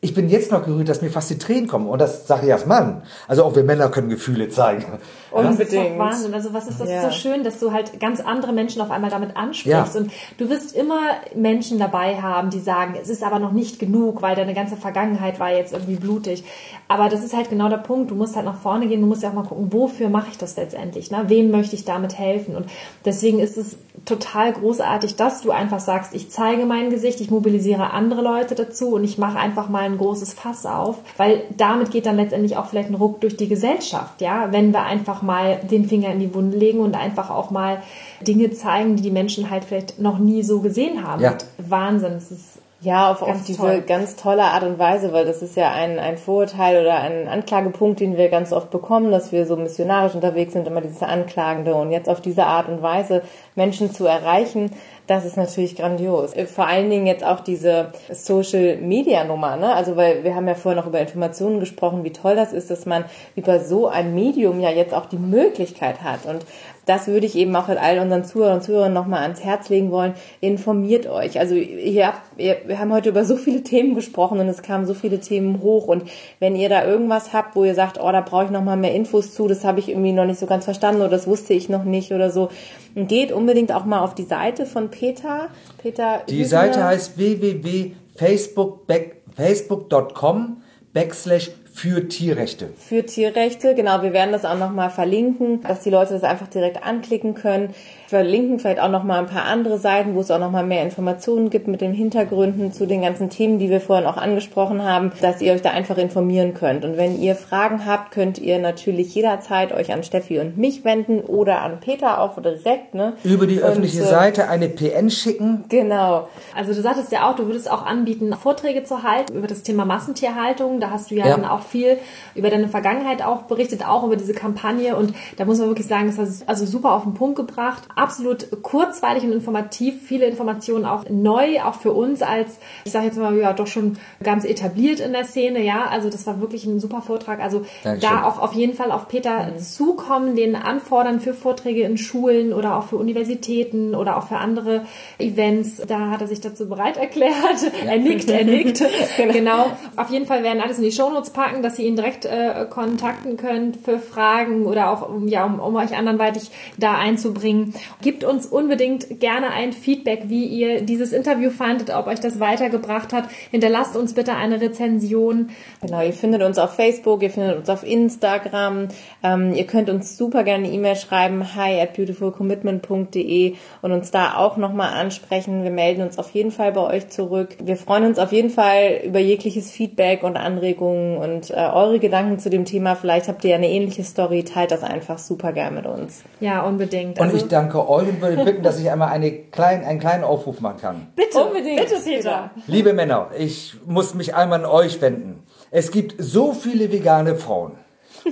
ich bin jetzt noch gerührt, dass mir fast die Tränen kommen. Und das sage ich als Mann. Also auch wir Männer können Gefühle zeigen. Unbedingt. Das ist doch Wahnsinn. Also was ist das ja. so schön, dass du halt ganz andere Menschen auf einmal damit ansprichst. Ja. Und du wirst immer Menschen dabei haben, die sagen, es ist aber noch nicht genug, weil deine ganze Vergangenheit war jetzt irgendwie blutig. Aber das ist halt genau der Punkt. Du musst halt nach vorne gehen. Du musst ja auch mal gucken, wofür mache ich das letztendlich? Ne? Wem möchte ich damit helfen? Und deswegen ist es total großartig, dass du einfach sagst, ich zeige mein Gesicht, ich mobilisiere andere Leute dazu und ich mache einfach mal ein großes Fass auf, weil damit geht dann letztendlich auch vielleicht ein Ruck durch die Gesellschaft, ja, wenn wir einfach mal den Finger in die Wunde legen und einfach auch mal Dinge zeigen, die die Menschen halt vielleicht noch nie so gesehen haben. Ja. Wahnsinn, es ist Ja, auf, auf diese toll. ganz tolle Art und Weise, weil das ist ja ein, ein Vorurteil oder ein Anklagepunkt, den wir ganz oft bekommen, dass wir so missionarisch unterwegs sind, immer diese Anklagende und jetzt auf diese Art und Weise Menschen zu erreichen, das ist natürlich grandios. Vor allen Dingen jetzt auch diese Social Media Nummer, ne? Also weil wir haben ja vorher noch über Informationen gesprochen, wie toll das ist, dass man über so ein Medium ja jetzt auch die Möglichkeit hat und das würde ich eben auch mit all unseren Zuhörern und Zuhörern nochmal ans Herz legen wollen. Informiert euch. Also ihr habt, ihr, wir haben heute über so viele Themen gesprochen und es kamen so viele Themen hoch. Und wenn ihr da irgendwas habt, wo ihr sagt, oh, da brauche ich nochmal mehr Infos zu, das habe ich irgendwie noch nicht so ganz verstanden oder das wusste ich noch nicht oder so, geht unbedingt auch mal auf die Seite von Peter. Peter die Hübner. Seite heißt www.facebook.com backslash für Tierrechte. Für Tierrechte, genau. Wir werden das auch nochmal verlinken, dass die Leute das einfach direkt anklicken können verlinken vielleicht auch noch mal ein paar andere Seiten, wo es auch noch mal mehr Informationen gibt mit den Hintergründen zu den ganzen Themen, die wir vorhin auch angesprochen haben, dass ihr euch da einfach informieren könnt. Und wenn ihr Fragen habt, könnt ihr natürlich jederzeit euch an Steffi und mich wenden oder an Peter auch direkt. Ne? Über die öffentliche äh, Seite eine PN schicken. Genau. Also du sagtest ja auch, du würdest auch anbieten, Vorträge zu halten über das Thema Massentierhaltung. Da hast du ja, ja. dann auch viel über deine Vergangenheit auch berichtet, auch über diese Kampagne. Und da muss man wirklich sagen, das war also super auf den Punkt gebracht absolut kurzweilig und informativ, viele Informationen auch neu, auch für uns als, ich sage jetzt mal, ja, doch schon ganz etabliert in der Szene, ja, also das war wirklich ein super Vortrag, also Dankeschön. da auch auf jeden Fall auf Peter mhm. zukommen, den anfordern für Vorträge in Schulen oder auch für Universitäten oder auch für andere Events, da hat er sich dazu bereit erklärt, ja. er nickt, er nickt, [LAUGHS] genau. genau, auf jeden Fall werden alles in die Shownotes packen, dass ihr ihn direkt äh, kontakten könnt für Fragen oder auch, um, ja, um, um euch anderweitig da einzubringen Gebt uns unbedingt gerne ein Feedback, wie ihr dieses Interview fandet, ob euch das weitergebracht hat. Hinterlasst uns bitte eine Rezension. Genau, ihr findet uns auf Facebook, ihr findet uns auf Instagram. Ähm, ihr könnt uns super gerne eine E-Mail schreiben, hi at beautifulcommitment.de und uns da auch nochmal ansprechen. Wir melden uns auf jeden Fall bei euch zurück. Wir freuen uns auf jeden Fall über jegliches Feedback und Anregungen und äh, eure Gedanken zu dem Thema. Vielleicht habt ihr ja eine ähnliche Story, teilt das einfach super gerne mit uns. Ja, unbedingt. Und also, ich danke euch und würde bitten, dass ich einmal eine klein, einen kleinen Aufruf machen kann. Bitte, Unbedingt. bitte, Peter. Liebe Männer, ich muss mich einmal an euch wenden. Es gibt so viele vegane Frauen.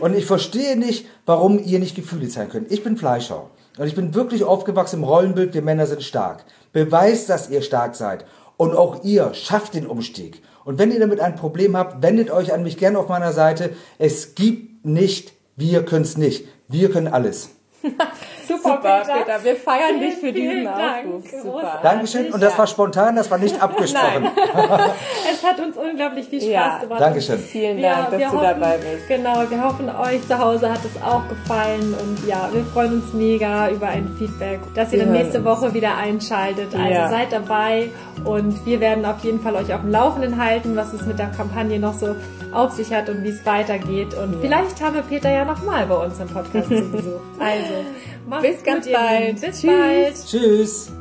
Und ich verstehe nicht, warum ihr nicht Gefühle zeigen könnt. Ich bin Fleischer. Und ich bin wirklich aufgewachsen im Rollenbild, wir Männer sind stark. Beweist, dass ihr stark seid. Und auch ihr schafft den Umstieg. Und wenn ihr damit ein Problem habt, wendet euch an mich gerne auf meiner Seite. Es gibt nicht, wir können es nicht. Wir können alles. [LAUGHS] Super, Super Peter. Peter. Wir feiern vielen, dich für diesen Aufruf. Super. Dankeschön. Und das war spontan, das war nicht [LAUGHS] abgesprochen. [LAUGHS] es hat uns unglaublich viel Spaß ja. gemacht. Dankeschön. Vielen Dank, ja, dass du hoffen, dabei bist. Genau, wir hoffen, euch zu Hause hat es auch gefallen. Und ja, wir freuen uns mega über ein Feedback, dass ihr wir dann nächste. Woche wieder einschaltet. Also ja. seid dabei und wir werden auf jeden Fall euch auf dem Laufenden halten, was es mit der Kampagne noch so auf sich hat und wie es weitergeht. Und ja. vielleicht haben wir Peter ja nochmal bei uns im Podcast zu Besuch. Also, [LAUGHS] bis ganz bald. Bis Tschüss. bald. Tschüss.